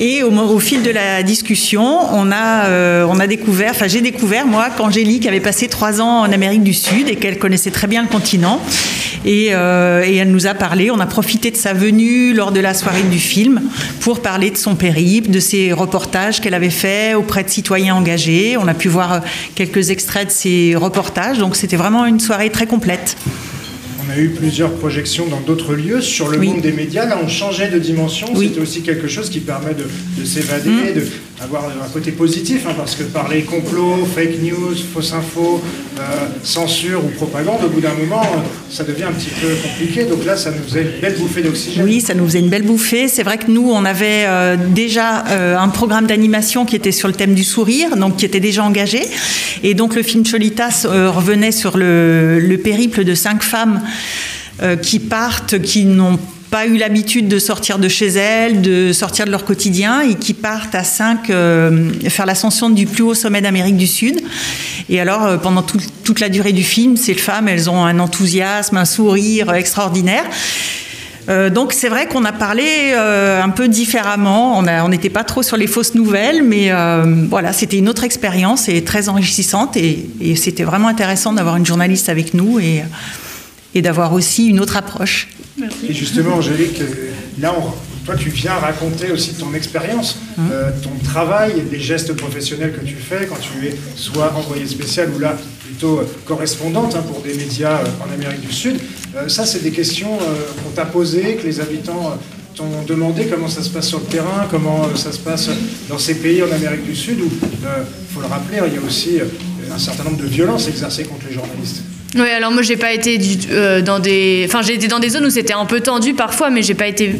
[SPEAKER 14] Et au, fil de la discussion, on a, euh, on a découvert, enfin j'ai découvert moi qu'Angélique avait passé trois ans en Amérique du Sud et qu'elle connaissait très bien le continent. Et, euh, et elle nous a parlé, on a profité de sa venue lors de la soirée du film pour parler de son périple, de ses reportages qu'elle avait fait auprès de citoyens engagés. On a pu voir euh, quelques extraits de ses reportages, donc c'était vraiment une soirée très complète.
[SPEAKER 1] On a eu plusieurs projections dans d'autres lieux sur le monde des médias. Là, on changeait de dimension. C'était aussi quelque chose qui permet de, de s'évader,
[SPEAKER 14] Mm.
[SPEAKER 1] d'avoir un côté positif, hein, parce que parler complot, fake news, fausse info, euh, censure ou propagande, au bout d'un moment, euh, ça devient un petit peu compliqué. Donc là, ça nous faisait une belle bouffée d'oxygène.
[SPEAKER 14] Oui, ça nous faisait une belle bouffée. C'est vrai que nous, on avait euh, déjà euh, un programme d'animation qui était sur le thème du sourire, donc qui était déjà engagé. Et donc le film Cholitas revenait sur le, le périple de cinq femmes euh, qui partent, qui n'ont pas eu l'habitude de sortir de chez elles, de sortir de leur quotidien, et qui partent à cinq euh, faire l'ascension du plus haut sommet d'Amérique du Sud. Et alors, euh, pendant tout- toute la durée du film, ces femmes, elles ont un enthousiasme, un sourire extraordinaire. Donc c'est vrai qu'on a parlé un peu différemment. On n'était pas trop sur les fausses nouvelles, mais voilà, c'était une autre expérience et très enrichissante. Et, et c'était vraiment intéressant d'avoir une journaliste avec nous et, et d'avoir aussi une autre approche.
[SPEAKER 1] Et justement, Angélique, euh, là, on- toi, tu viens raconter aussi ton expérience, euh, ton travail, les gestes professionnels que tu fais quand tu es soit envoyé spécial ou là plutôt euh, correspondante hein, pour des médias euh, en Amérique du Sud. Euh, ça, c'est des questions euh, qu'on t'a posées, que les habitants euh, t'ont demandé comment ça se passe sur le terrain, comment euh, ça se passe dans ces pays en Amérique du Sud où, il faut le rappeler, il y a aussi euh, un certain nombre de violences exercées contre les journalistes?
[SPEAKER 2] Oui, alors moi j'ai pas été euh, dans des, enfin dans des zones où c'était un peu tendu parfois, mais j'ai pas été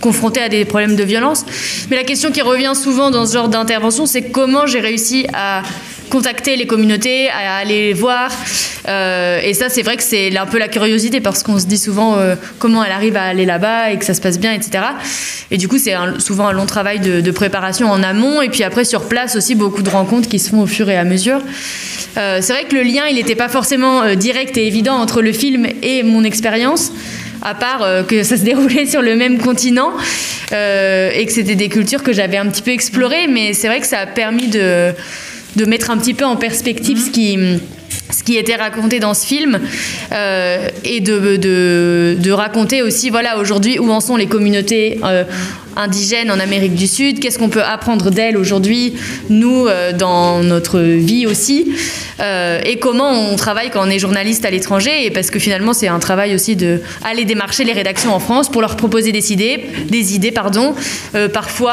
[SPEAKER 2] confrontée à des problèmes de violence. Mais la question qui revient souvent dans ce genre d'intervention, c'est comment j'ai réussi à contacter les communautés, à aller voir. Euh, et ça, c'est vrai que c'est un peu la curiosité parce qu'on se dit souvent euh, comment elle arrive à aller là-bas et que ça se passe bien, etc. Et du coup, c'est souvent un long travail de, préparation en amont et puis après sur place aussi beaucoup de rencontres qui se font au fur et à mesure. Euh, c'est vrai que le lien, il n'était pas forcément direct et évident entre le film et mon expérience, à part que ça se déroulait sur le même continent et que c'était des cultures que j'avais un petit peu explorées, mais c'est vrai que ça a permis de mettre un petit peu en perspective ce qui ce qui était raconté dans ce film euh, et de, de, raconter aussi voilà aujourd'hui où en sont les communautés euh, indigènes en Amérique du Sud, qu'est-ce qu'on peut apprendre d'elles aujourd'hui, nous euh, dans notre vie aussi, et comment on travaille quand on est journaliste à l'étranger, et parce que finalement c'est un travail aussi de aller démarcher les rédactions en France pour leur proposer des idées, des idées pardon, parfois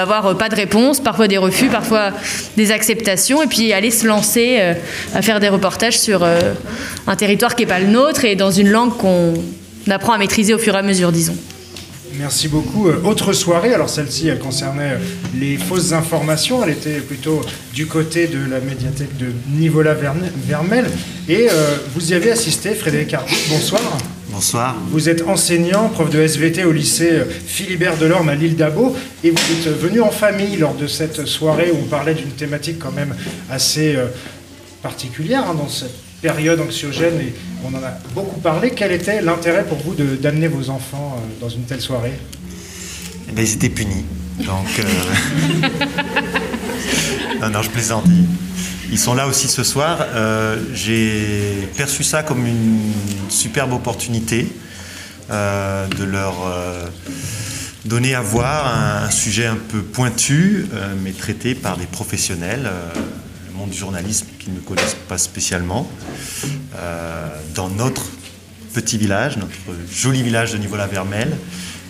[SPEAKER 2] avoir pas de réponse, parfois des refus, parfois des acceptations, et puis aller se lancer à faire des reportages sur euh, un territoire qui n'est pas le nôtre et dans une langue qu'on apprend à maîtriser au fur et à mesure, disons.
[SPEAKER 1] Merci beaucoup. Euh, autre soirée, alors celle-ci, elle concernait euh, les fausses informations. Elle était plutôt du côté de la médiathèque de Nivola Verne- Vermel. Et euh, vous y avez assisté, Frédéric Arbout. Bonsoir.
[SPEAKER 15] Bonsoir.
[SPEAKER 1] Vous êtes enseignant, prof de SVT au lycée Philibert Delorme à l'île d'Abo. Et vous êtes venu en famille lors de cette soirée où on parlait d'une thématique quand même assez euh, particulière hein, dans cette période anxiogène. Et on en a beaucoup parlé. Quel était l'intérêt pour vous d'amener vos enfants euh, dans une telle soirée?
[SPEAKER 15] Eh ben, ils étaient punis. Donc, euh, non, non, je plaisante. Ils sont là aussi ce soir. Euh, J'ai perçu ça comme une superbe opportunité de leur donner à voir un, sujet un peu pointu, mais traité par des professionnels, monde du journalisme qui ne connaissent pas spécialement, euh, dans notre petit village, notre joli village de Nivola-Vermel.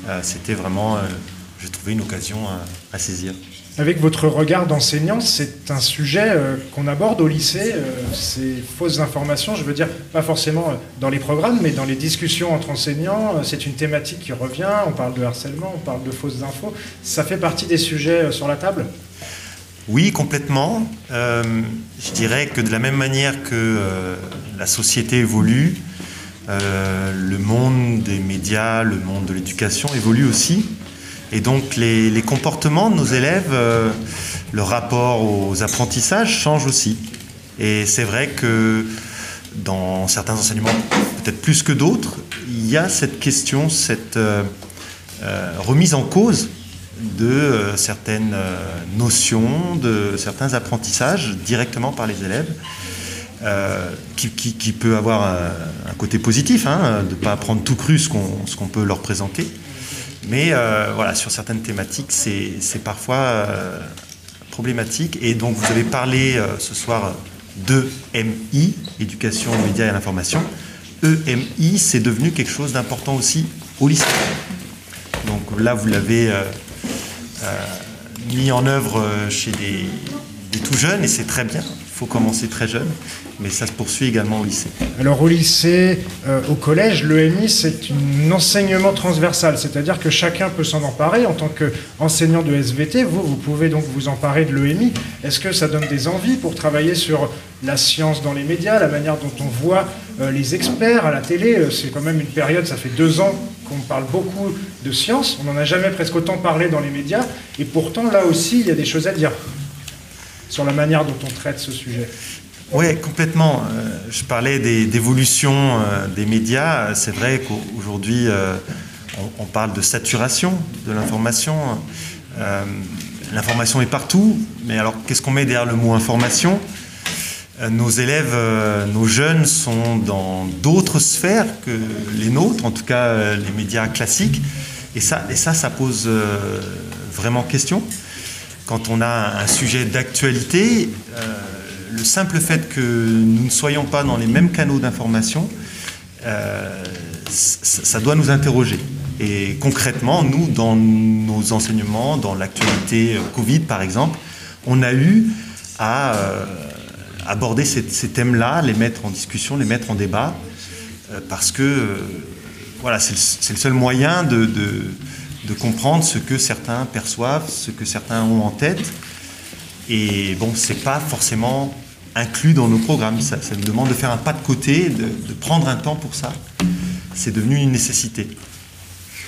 [SPEAKER 15] Euh, C'était vraiment, euh, j'ai trouvé une occasion à- saisir.
[SPEAKER 1] Avec votre regard d'enseignant, c'est un sujet euh, qu'on aborde au lycée, ces fausses informations, je veux dire, pas forcément dans les programmes, mais dans les discussions entre enseignants, c'est une thématique qui revient, on parle de harcèlement, on parle de fausses infos, ça fait partie des sujets sur la table?
[SPEAKER 15] Oui, complètement. Euh, je dirais que de la même manière que euh, la société évolue, euh, le monde des médias, le monde de l'éducation évolue aussi. Et donc les, comportements de nos élèves, le rapport aux apprentissages change aussi. Et c'est vrai que dans certains enseignements, peut-être plus que d'autres, il y a cette question, cette remise en cause de euh, certaines euh, notions, de certains apprentissages directement par les élèves, euh, qui, peut avoir un, côté positif, hein, de ne pas prendre tout cru ce qu'on peut leur présenter. Mais voilà, sur certaines thématiques, c'est parfois problématique. Et donc, vous avez parlé ce soir de MI, éducation médias et l'information. EMI, c'est devenu quelque chose d'important aussi au lycée. Donc là, vous l'avez mis en œuvre euh, chez des tout jeunes, et c'est très bien. Faut commencer très jeune, mais ça se poursuit également au lycée.
[SPEAKER 1] Alors au lycée, euh, au collège, l'EMI, c'est un enseignement transversal, c'est-à-dire que chacun peut s'en emparer. En tant qu'enseignant de SVT, vous, vous pouvez donc vous emparer de l'EMI. Est-ce que ça donne des envies pour travailler sur la science dans les médias, la manière dont on voit euh, les experts à la télé? Euh, C'est quand même une période, ça fait deux ans qu'on parle beaucoup de science. On n'en a jamais presque autant parlé dans les médias. Et pourtant, là aussi, il y a des choses à dire sur la manière dont on traite ce sujet.
[SPEAKER 15] Oui, complètement. Euh, je parlais des- d'évolution euh, des médias. C'est vrai qu'aujourd'hui, euh, on, parle de saturation de l'information. L'information est partout, mais alors qu'est-ce qu'on met derrière le mot information? Nos élèves, nos jeunes sont dans d'autres sphères que les nôtres, en tout cas les médias classiques. Et ça, ça, pose vraiment question. Quand on a un sujet d'actualité, euh, le simple fait que nous ne soyons pas dans les mêmes canaux d'information, euh, ça doit nous interroger. Et concrètement, nous, dans nos enseignements, dans l'actualité Covid par exemple, on a eu à euh, aborder ces, thèmes-là, les mettre en discussion, les mettre en débat, parce que voilà, c'est le, seul moyen de- de comprendre ce que certains perçoivent, ce que certains ont en tête. Et bon, c'est pas forcément inclus dans nos programmes. Ça, nous demande de faire un pas de côté, de, de prendre un temps pour ça. C'est devenu une nécessité.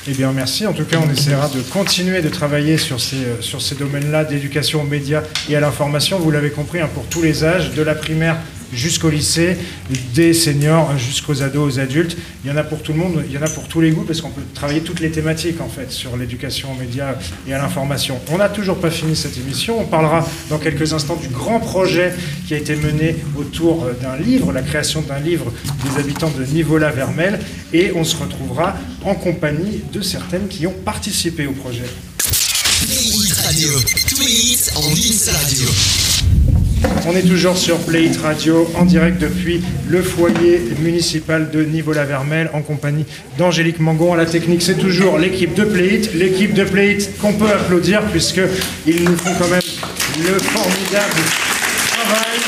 [SPEAKER 1] Eh bien, merci. En tout cas, on essaiera de continuer de travailler sur ces, euh, sur ces domaines-là d'éducation aux médias et à l'information. Vous l'avez compris, hein, pour tous les âges, de la primaire jusqu'au lycée, des seniors jusqu'aux ados, aux adultes. Il y en a pour tout le monde, il y en a pour tous les goûts, parce qu'on peut travailler toutes les thématiques, en fait, sur l'éducation aux médias et à l'information. On n'a toujours pas fini cette émission. On parlera dans quelques instants du grand projet qui a été mené autour d'un livre, la création d'un livre des habitants de Nivola-Vermel. Et on se retrouvera en compagnie de certaines qui ont participé au projet. On est toujours sur Play It Radio en direct depuis le foyer municipal de Nivola-Vermel en compagnie d'Angélique Mangon. À la technique, c'est toujours l'équipe de Play It, l'équipe de Play It qu'on peut applaudir puisqu'ils nous font quand même le formidable travail.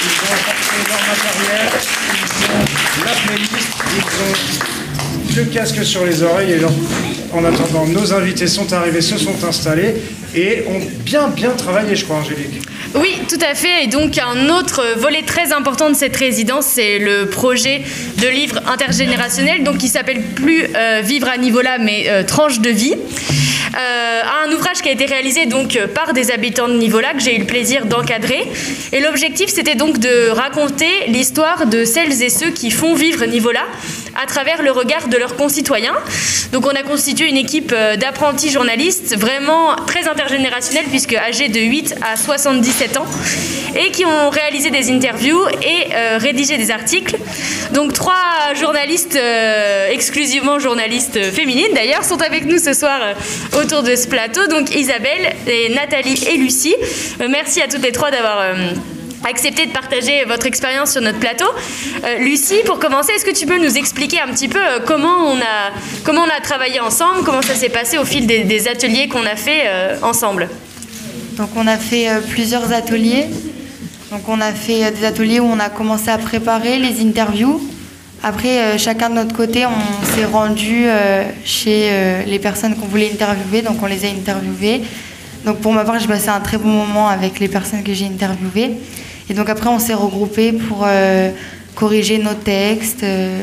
[SPEAKER 1] Ils ont apporté leur matériel, ils ont la playlist, ils ont le casque sur les oreilles et en attendant, nos invités sont arrivés, se sont installés et ont bien bien travaillé, je crois, Angélique.
[SPEAKER 2] Oui, tout à fait. Et donc un autre volet très important de cette résidence, c'est le projet de livre intergénérationnel, donc qui s'appelle plus euh, Vivre à niveau là, mais euh, Tranche de vie. Euh, un ouvrage qui a été réalisé donc par des habitants de Nivola que j'ai eu le plaisir d'encadrer. Et l'objectif, c'était donc de raconter l'histoire de celles et ceux qui font vivre Nivola à travers le regard de leurs concitoyens. Donc on a constitué une équipe euh, d'apprentis journalistes vraiment très intergénérationnelle puisque âgés de 8 à 77 ans et qui ont réalisé des interviews et euh, rédigé des articles. Donc trois journalistes, euh, exclusivement journalistes féminines d'ailleurs, sont avec nous ce soir autour de ce plateau. Donc Isabelle, et Nathalie et Lucie. Merci à toutes les trois d'avoir... accepté de partager votre expérience sur notre plateau. Euh, Lucie, pour commencer, est-ce que tu peux nous expliquer un petit peu euh, comment on a, comment on a travaillé ensemble, comment ça s'est passé au fil des, ateliers qu'on a fait euh, ensemble?
[SPEAKER 16] Donc on a fait plusieurs ateliers. Donc on a fait des ateliers où on a commencé à préparer les interviews. Après, chacun de notre côté, on s'est rendu chez les personnes qu'on voulait interviewer, donc on les a interviewées. Donc pour ma part, j'ai passé un très bon moment avec les personnes que j'ai interviewées. Et donc après, on s'est regroupés pour euh, corriger nos textes, euh,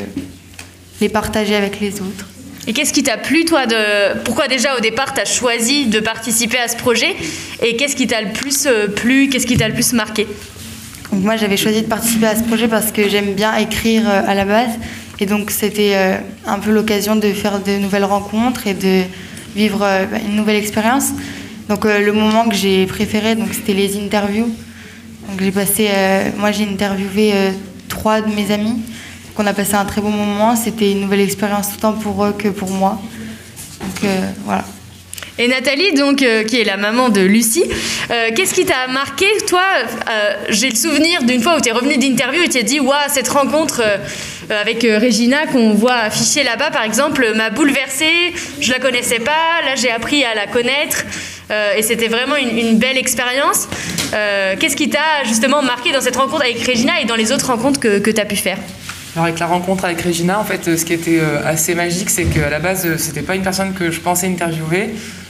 [SPEAKER 16] les partager avec les autres.
[SPEAKER 2] Et qu'est-ce qui t'a plu, toi de... Pourquoi déjà au départ tu as choisi de participer à ce projet Et qu'est-ce qui t'a le plus euh, plu Qu'est-ce qui t'a le plus marqué?
[SPEAKER 16] Donc moi j'avais choisi de participer à ce projet parce que j'aime bien écrire à la base et donc c'était un peu l'occasion de faire de nouvelles rencontres et de vivre bah, une nouvelle expérience. Donc le moment que j'ai préféré donc c'était les interviews. Donc j'ai passé euh, moi j'ai interviewé euh, trois de mes amis. Donc on a passé un très bon moment, c'était une nouvelle expérience autant pour eux que pour moi. Donc euh, voilà.
[SPEAKER 2] Et Nathalie, donc, qui est la maman de Lucie, qu'est-ce qui t'a marqué? Toi, j'ai le souvenir d'une fois où tu es revenue d'interview et tu as dit Waouh, cette rencontre avec Regina qu'on voit affichée là-bas, par exemple, m'a bouleversée. Je la connaissais pas, là j'ai appris à la connaître. et c'était vraiment une belle expérience. Euh, qu'est-ce qui t'a justement marqué dans cette rencontre avec Regina et dans les autres rencontres que, que tu as pu faire
[SPEAKER 17] Alors avec la rencontre avec Regina, en fait, euh, ce qui était euh, assez magique, c'est qu'à la base, c'était pas une personne que je pensais interviewer.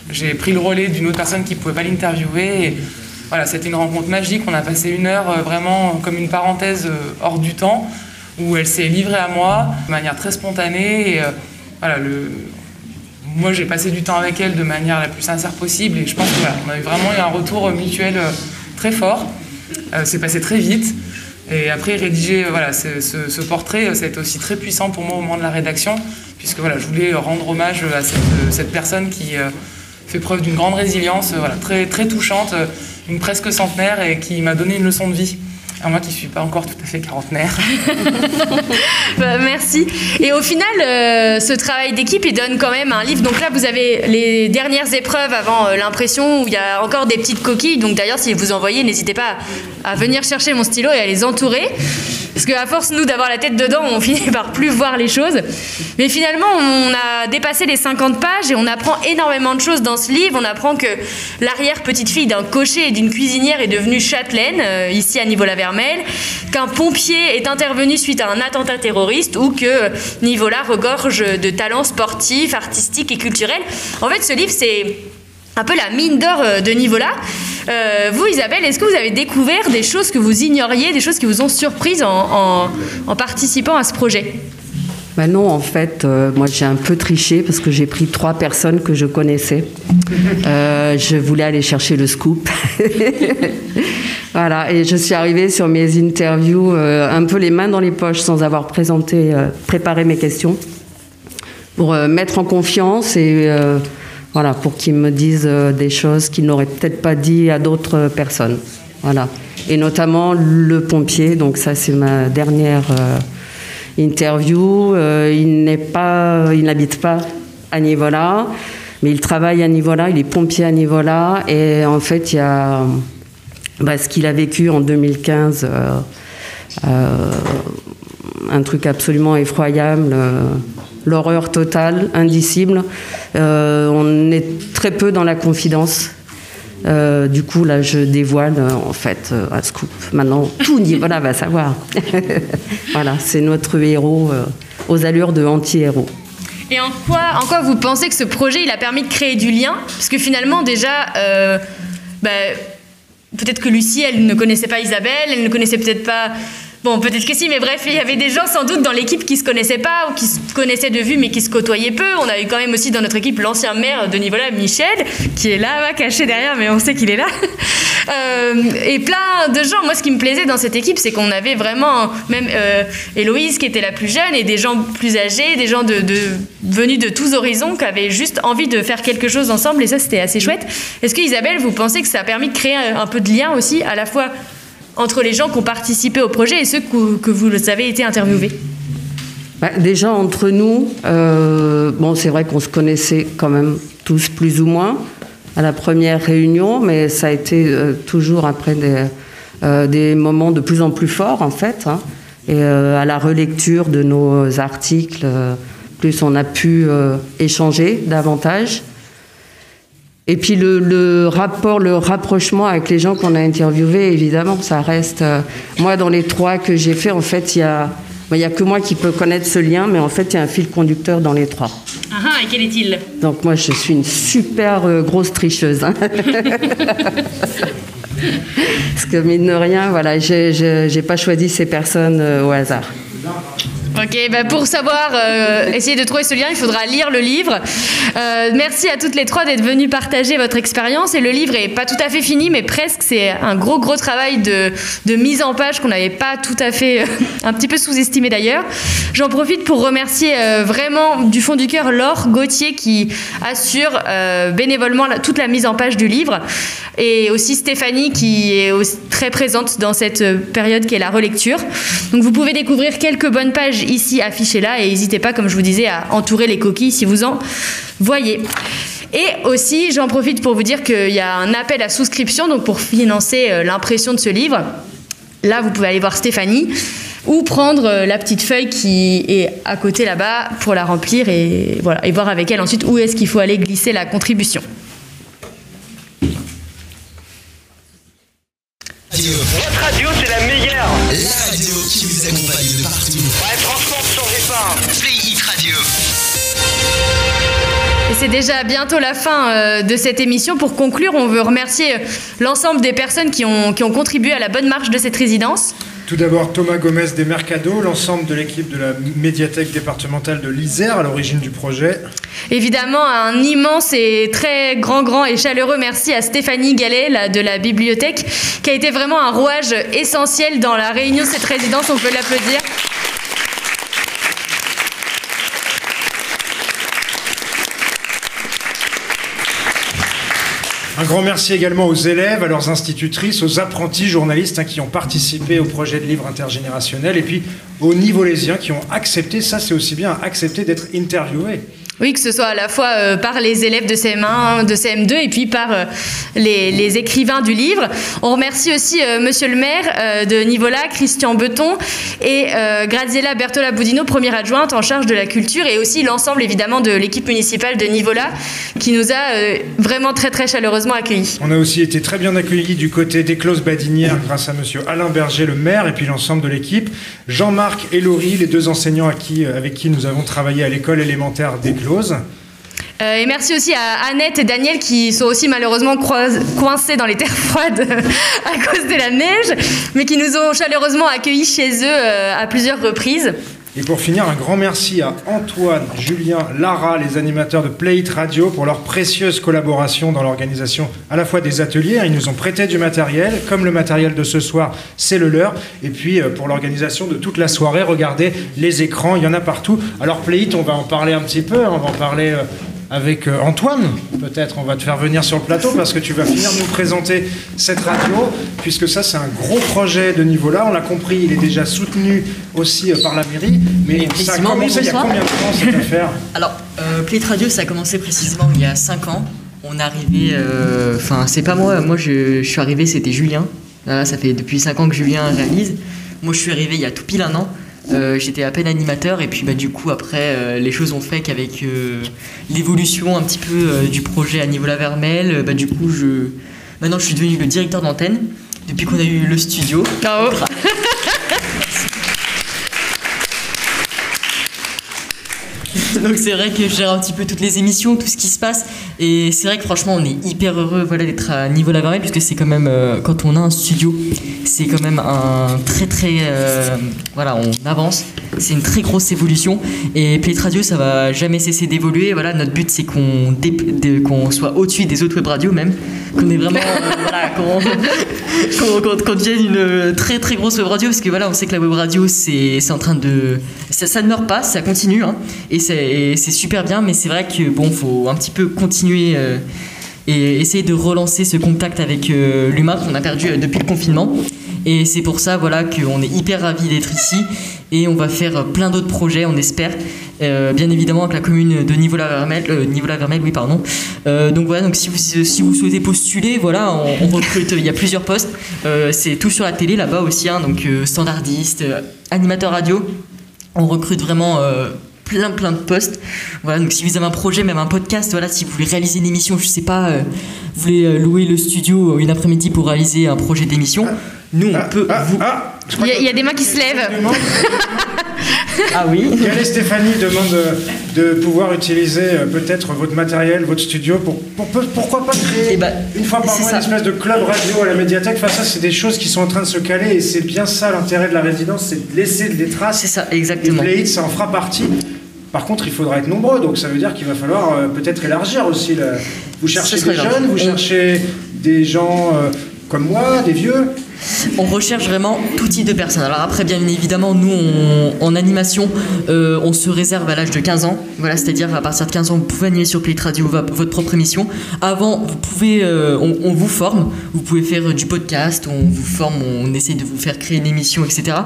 [SPEAKER 17] J'ai pris le relais d'une autre personne qui pouvait pas l'interviewer. Voilà, c'était une rencontre magique. On a passé une heure vraiment comme une parenthèse hors du temps, où elle s'est livrée à moi de manière très spontanée. Et voilà, moi j'ai passé du temps avec elle de manière la plus sincère possible. Et je pense qu'on a eu vraiment eu un retour mutuel très fort. Euh, c'est passé très vite. Et après, rédiger euh, voilà, ce, portrait, euh, ça a été aussi très puissant pour moi au moment de la rédaction, puisque voilà, je voulais rendre hommage à cette, personne qui fait preuve d'une grande résilience, voilà, très, très touchante, une presque centenaire et qui m'a donné une leçon de vie. À moi qui ne suis pas encore tout à fait quarantenaire.
[SPEAKER 2] Bah, merci. Et au final, euh, ce travail d'équipe, il donne quand même un livre. Donc là, vous avez les dernières épreuves avant euh, l'impression où il y a encore des petites coquilles. Donc d'ailleurs, si vous envoyez, n'hésitez pas à venir chercher mon stylo et à les entourer. Parce qu'à force, nous, d'avoir la tête dedans, on finit par plus voir les choses. Mais finalement, on a dépassé les 50 pages et on apprend énormément de choses dans ce livre. On apprend que l'arrière-petite-fille d'un cocher et d'une cuisinière est devenue châtelaine, euh, ici à Nivola-Vermel, qu'un pompier est intervenu suite à un attentat terroriste ou que Nivola regorge de talents sportifs, artistiques et culturels. En fait, ce livre, c'est un peu la mine d'or euh, de Nivola. Euh, vous, Isabelle, est-ce que vous avez découvert des choses que vous ignoriez, des choses qui vous ont surprises en, participant à ce projet?
[SPEAKER 18] Bah non, en fait, euh, moi j'ai un peu triché parce que j'ai pris trois personnes que je connaissais. Euh, je voulais aller chercher le scoop. voilà, et je suis arrivée sur mes interviews un peu les mains dans les poches sans avoir présenté, préparé mes questions pour mettre en confiance et voilà, pour qu'ils me disent euh, des choses qu'ils n'auraient peut-être pas dit à d'autres personnes. Voilà. Et notamment le pompier, donc ça c'est ma dernière euh, interview. Euh, il n'est pas, il n'habite pas à Nivola, mais il travaille à Nivola, il est pompier à Nivola et en fait il y a bah, ce qu'il a vécu en 2015. euh, euh, un truc absolument effroyable, l'horreur totale, indicible. Euh, on est très peu dans la confidence. Euh, du coup, là, je dévoile euh, en fait un scoop. Maintenant, tout Nivola va savoir. voilà, c'est notre héros aux allures de anti-héros.
[SPEAKER 2] Et en quoi, en quoi vous pensez que ce projet, il a permis de créer du lien? Parce que finalement, déjà, bah, peut-être que Lucie, elle ne connaissait pas Isabelle, elle ne connaissait peut-être pas... Bon, peut-être que si, mais bref, il y avait des gens sans doute dans l'équipe qui se connaissaient pas ou qui se connaissaient de vue mais qui se côtoyaient peu. On a eu quand même aussi dans notre équipe l'ancien maire de Nivola, Michel, qui est là, caché derrière, mais on sait qu'il est là. Euh, et plein de gens. Moi, ce qui me plaisait dans cette équipe, c'est qu'on avait vraiment, même euh, Héloïse qui était la plus jeune et des gens plus âgés, des gens de, venus de tous horizons qui avaient juste envie de faire quelque chose ensemble et ça, c'était assez chouette. Est-ce que Isabelle, vous pensez que ça a permis de créer un peu de lien aussi, à la fois entre les gens qui ont participé au projet et ceux que, vous avez été interviewés
[SPEAKER 18] Bah, déjà entre nous, euh, bon, c'est vrai qu'on se connaissait quand même tous plus ou moins à la première réunion, mais ça a été euh, toujours après des, euh, des moments de plus en plus forts en fait. hein. et à la relecture de nos articles, plus on a pu échanger davantage. Et puis le, le rapport, le rapprochement avec les gens qu'on a interviewés, évidemment, ça reste. euh, moi, dans les trois que j'ai fait, en fait, il y a, il y a que moi qui peux connaître ce lien, mais en fait, il y a un fil conducteur dans les trois.
[SPEAKER 2] Ah ah, et quel est-il?
[SPEAKER 18] Donc moi, je suis une super euh, grosse tricheuse. hein. Parce que mine de rien, voilà, j'ai pas choisi ces personnes euh, au hasard.
[SPEAKER 2] Ok, bah pour savoir, euh, essayer de trouver ce lien, il faudra lire le livre. Euh, merci à toutes les trois d'être venues partager votre expérience. Et le livre est pas tout à fait fini, mais presque. C'est un gros, gros travail de, de mise en page qu'on n'avait pas tout à fait, un petit peu sous-estimé d'ailleurs. J'en profite pour remercier euh, vraiment du fond du cœur Laure Gauthier qui assure euh, bénévolement toute la mise en page du livre. Et aussi Stéphanie qui est très présente dans cette euh, période qui est la relecture. Donc vous pouvez découvrir quelques bonnes pages ici affichées là et n'hésitez pas, comme je vous disais, à entourer les coquilles si vous en voyez. Et aussi, j'en profite pour vous dire qu'il y a un appel à souscription donc pour financer euh, l'impression de ce livre. Là, vous pouvez aller voir Stéphanie ou prendre euh, la petite feuille qui est à côté là-bas pour la remplir et, voilà, et voir avec elle ensuite où est-ce qu'il faut aller glisser la contribution.
[SPEAKER 19] La
[SPEAKER 4] radio qui vous accompagne de partout.
[SPEAKER 19] Ouais, franchement, ne changez pas.
[SPEAKER 4] Play It Radio.
[SPEAKER 2] Et c'est déjà bientôt la fin euh, de cette émission. Pour conclure, on veut remercier euh, l'ensemble des personnes qui ont, qui ont contribué à la bonne marche de cette résidence.
[SPEAKER 1] Tout d'abord Thomas Gomez des Mercado, l'ensemble de l'équipe de la médiathèque départementale de l'Isère à l'origine du projet.
[SPEAKER 2] Évidemment, un immense et très grand, grand et chaleureux merci à Stéphanie Gallet de la bibliothèque, qui a été vraiment un rouage essentiel dans la réunion de cette résidence. On peut l'applaudir.
[SPEAKER 1] Un grand merci également aux élèves, à leurs institutrices, aux apprentis journalistes hein, qui ont participé au projet de livre intergénérationnel et puis aux niveaulésiens qui ont accepté, ça c'est aussi bien, accepté d'être interviewés.
[SPEAKER 2] Oui, que ce soit à la fois euh, par les élèves de CM1, de CM2 et puis par euh, les, écrivains du livre. On remercie aussi euh, Monsieur le maire euh, de Nivola, Christian Beton et Graziella Bertola Boudino, première adjointe en charge de la culture et aussi l'ensemble évidemment de l'équipe municipale de Nivola qui nous a vraiment très très chaleureusement accueillis.
[SPEAKER 1] On a aussi été très bien accueillis du côté des Clauses Badinières grâce à monsieur Alain Berger, le maire, et puis l'ensemble de l'équipe. Jean-Marc et Laurie, les deux enseignants avec qui nous avons travaillé à l'école élémentaire des Clauses.
[SPEAKER 2] Euh, et merci aussi à Annette et Daniel qui sont aussi malheureusement coincés dans les terres froides à cause de la neige, mais qui nous ont chaleureusement accueillis chez eux euh, à plusieurs reprises.
[SPEAKER 1] Et pour finir, un grand merci à Antoine, Julien, Lara, les animateurs de Play It Radio pour leur précieuse collaboration dans l'organisation à la fois des ateliers. hein, Ils nous ont prêté du matériel, comme le matériel de ce soir, c'est le leur. Et puis euh, pour l'organisation de toute la soirée, regardez les écrans, il y en a partout. Alors Play It, on va en parler un petit peu, hein, on va en parler. Avec euh, Antoine, peut-être on va te faire venir sur le plateau parce que tu vas finir de nous présenter cette radio, puisque ça c'est un gros projet de niveau là, on l'a compris, il est déjà soutenu aussi euh, par la mairie, mais ça a commencé il y a combien de temps cette affaire
[SPEAKER 20] Alors, euh, Radio, ça a commencé précisément il y a 5 ans. On est arrivé, euh, enfin, c'est pas moi, moi je, je suis arrivé, c'était Julien. Ça fait depuis 5 ans que Julien réalise. Moi, je suis arrivé il y a tout pile un an. Euh, J'étais à peine animateur et puis bah, du coup après euh, les choses ont fait qu'avec euh, l'évolution un petit peu euh, du projet à niveau la Vermel, euh, bah, du coup je maintenant je suis devenu le directeur d'antenne depuis qu'on a eu le studio. Donc c'est vrai que je gère un petit peu toutes les émissions, tout ce qui se passe. Et c'est vrai que franchement on est hyper heureux voilà, d'être à niveau la Vermelle, puisque c'est quand même, euh, quand on a un studio, c'est quand même un très très... euh, voilà, on avance. C'est une très grosse évolution. Et Play Radio, ça va jamais cesser d'évoluer. Voilà, notre but c'est qu'on soit au-dessus des autres web radios même. Qu'on est vraiment... euh, voilà, qu'on qu'on qu'on devienne une très très grosse web radio parce que voilà on sait que la web radio c'est en train de ça, ne meurt pas ça continue hein, et c'est et c'est super bien mais c'est vrai que bon faut un petit peu continuer euh, et essayer de relancer ce contact avec euh, l'humain qu'on a perdu euh, depuis le confinement. Et c'est pour ça voilà qu'on est hyper ravis d'être ici et on va faire plein d'autres projets on espère Euh, bien évidemment avec la commune de Nivola-Vermel euh, Nivola-Vermel oui pardon Euh, donc voilà donc si vous, si vous souhaitez postuler voilà on, on recrute il y a plusieurs postes Euh, c'est tout sur la télé là-bas aussi hein, donc euh, standardiste euh, animateur radio on recrute vraiment euh, plein plein de postes. Voilà, donc si vous avez un projet, même un podcast, voilà, si vous voulez réaliser une émission, je sais pas, euh, vous voulez euh, louer le studio une après-midi pour réaliser un projet d'émission, nous on peut vous.
[SPEAKER 2] Il y, a- il y a des mains qui se lèvent.
[SPEAKER 20] Ah oui
[SPEAKER 1] Gaël et Stéphanie demandent de pouvoir utiliser euh, peut-être votre matériel, votre studio, pour, pour- pour- pourquoi pas créer une fois par mois
[SPEAKER 20] ça.
[SPEAKER 1] une espèce de club radio à la médiathèque. Enfin, ça, c'est des choses qui sont en train de se caler et c'est bien ça l'intérêt de la résidence, c'est de laisser des traces.
[SPEAKER 20] C'est ça, exactement.
[SPEAKER 1] Et ça en fera partie. Par contre, il faudra être nombreux, donc ça veut dire qu'il va falloir euh, peut-être élargir aussi. la- Vous cherchez des jeunes, vous cherchez des gens euh, comme moi, des vieux.
[SPEAKER 20] On recherche vraiment tout type de personnes. Alors après, bien évidemment, nous, en animation, euh, on se réserve à l'âge de 15 ans. Voilà, c'est-à-dire à partir de 15 ans, vous pouvez animer sur Play Radio votre propre émission. Avant, vous pouvez, euh, on, vous forme. Vous pouvez faire euh, du podcast, on vous forme, on essaie de vous faire créer une émission, etc.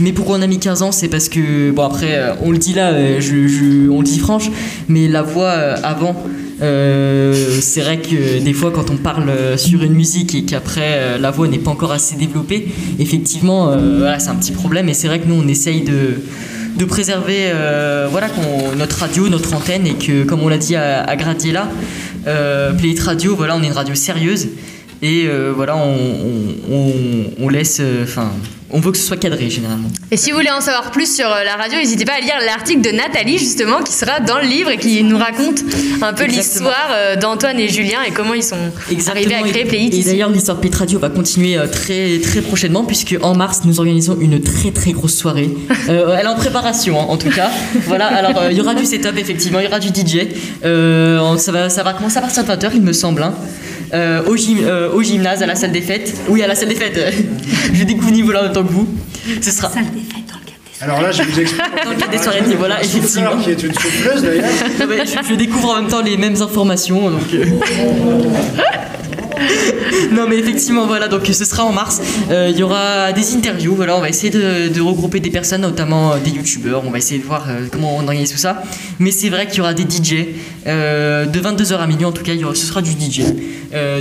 [SPEAKER 20] Mais pourquoi on a mis 15 ans C'est parce que, bon après, on le dit là, on le dit franche, mais la voix avant, euh, c'est vrai que des fois quand on parle euh, sur une musique et qu'après euh, la voix n'est pas encore assez développée, effectivement c'est un petit problème. Et c'est vrai que nous on essaye de, de préserver voilà, notre radio, notre antenne et que comme on l'a dit à, à Gradiella, euh, Play It Radio, voilà, on est une radio sérieuse et euh, voilà, on, on- on- on laisse, euh, enfin, on veut que ce soit cadré généralement.
[SPEAKER 2] Et si vous voulez en savoir plus sur euh, la radio, n'hésitez pas à lire l'article de Nathalie justement qui sera dans le livre et qui nous raconte un peu l'histoire d'Antoine et Julien et comment ils sont arrivés à créer Play It
[SPEAKER 20] Et d'ailleurs, l'histoire de Play It Radio va continuer très, très prochainement, puisque en mars, nous organisons une très très grosse soirée. Euh, elle est en préparation, hein, en tout cas. Voilà, alors euh, il y aura du setup, effectivement, il y aura du DJ. Euh, ça, va, ça va commencer à partir de 20h, il me semble. hein. Euh, au, gym- euh, au gymnase, à la salle des fêtes. Oui, à la salle des fêtes. je découvre niveau-là en même temps que vous. Ce sera.
[SPEAKER 1] Alors là, je vous explique.
[SPEAKER 20] Dans le cadre des soirées de niveau-là, effectivement.
[SPEAKER 1] Qui est une souffleuse d'ailleurs.
[SPEAKER 20] Mais je, je découvre en même temps les mêmes informations, donc. non mais effectivement voilà donc ce sera en mars. Euh, il y aura des interviews voilà on va essayer de, regrouper des personnes notamment euh, des youtubeurs on va essayer de voir euh, comment on organise tout ça. Mais c'est vrai qu'il y aura des DJ de 22h à minuit en tout cas ce sera du DJ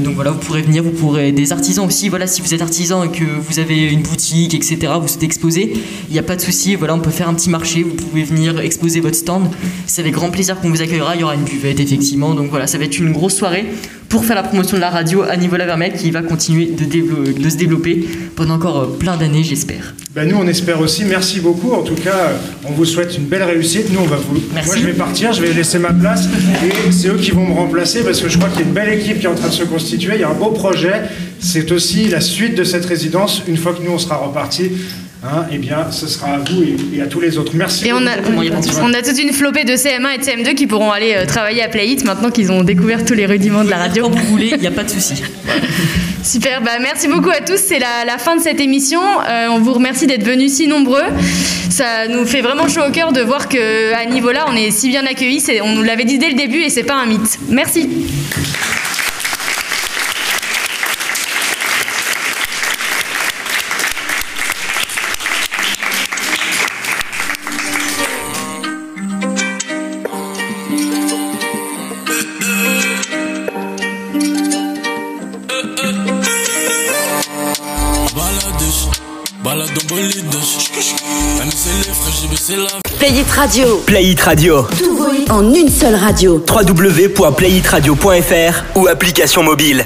[SPEAKER 20] donc voilà vous pourrez venir vous pourrez des artisans aussi voilà si vous êtes artisan et que vous avez une boutique etc vous souhaitez exposer il n'y a pas de souci voilà on peut faire un petit marché vous pouvez venir exposer votre stand. C'est avec grand plaisir qu'on vous accueillera il y aura une buvette effectivement donc voilà ça va être une grosse soirée pour faire la promotion de la radio à niveau la Vermelle qui va continuer de se développer pendant encore euh, plein d'années j'espère
[SPEAKER 1] Ben, nous, on espère aussi. Merci beaucoup. En tout cas, on vous souhaite une belle réussite. Nous, on va vous. Moi, je vais partir. Je vais laisser ma place. Et c'est eux qui vont me remplacer parce que je crois qu'il y a une belle équipe qui est en train de se constituer. Il y a un beau projet. C'est aussi la suite de cette résidence. Une fois que nous, on sera reparti, hein, eh bien, ce sera à vous et, et à tous les autres. Merci.
[SPEAKER 2] Et on a,
[SPEAKER 1] beaucoup.
[SPEAKER 2] on a toute une flopée de CM1 et de CM2 qui pourront aller euh, travailler à Playit maintenant qu'ils ont découvert tous les rudiments de la radio.
[SPEAKER 20] Quand vous voulez, il n'y a pas de souci.
[SPEAKER 2] Super, bah merci beaucoup à tous. C'est la, la fin de cette émission. Euh, on vous remercie d'être venus si nombreux. Ça nous fait vraiment chaud au cœur de voir que à niveau là, on est si bien accueillis. C'est- On nous l'avait dit dès le début et c'est pas un mythe. Merci.
[SPEAKER 21] Baissé la
[SPEAKER 3] Play It Radio.
[SPEAKER 4] Play It Radio.
[SPEAKER 3] Tout en une seule radio.
[SPEAKER 4] www.playitradio.fr ou application mobile.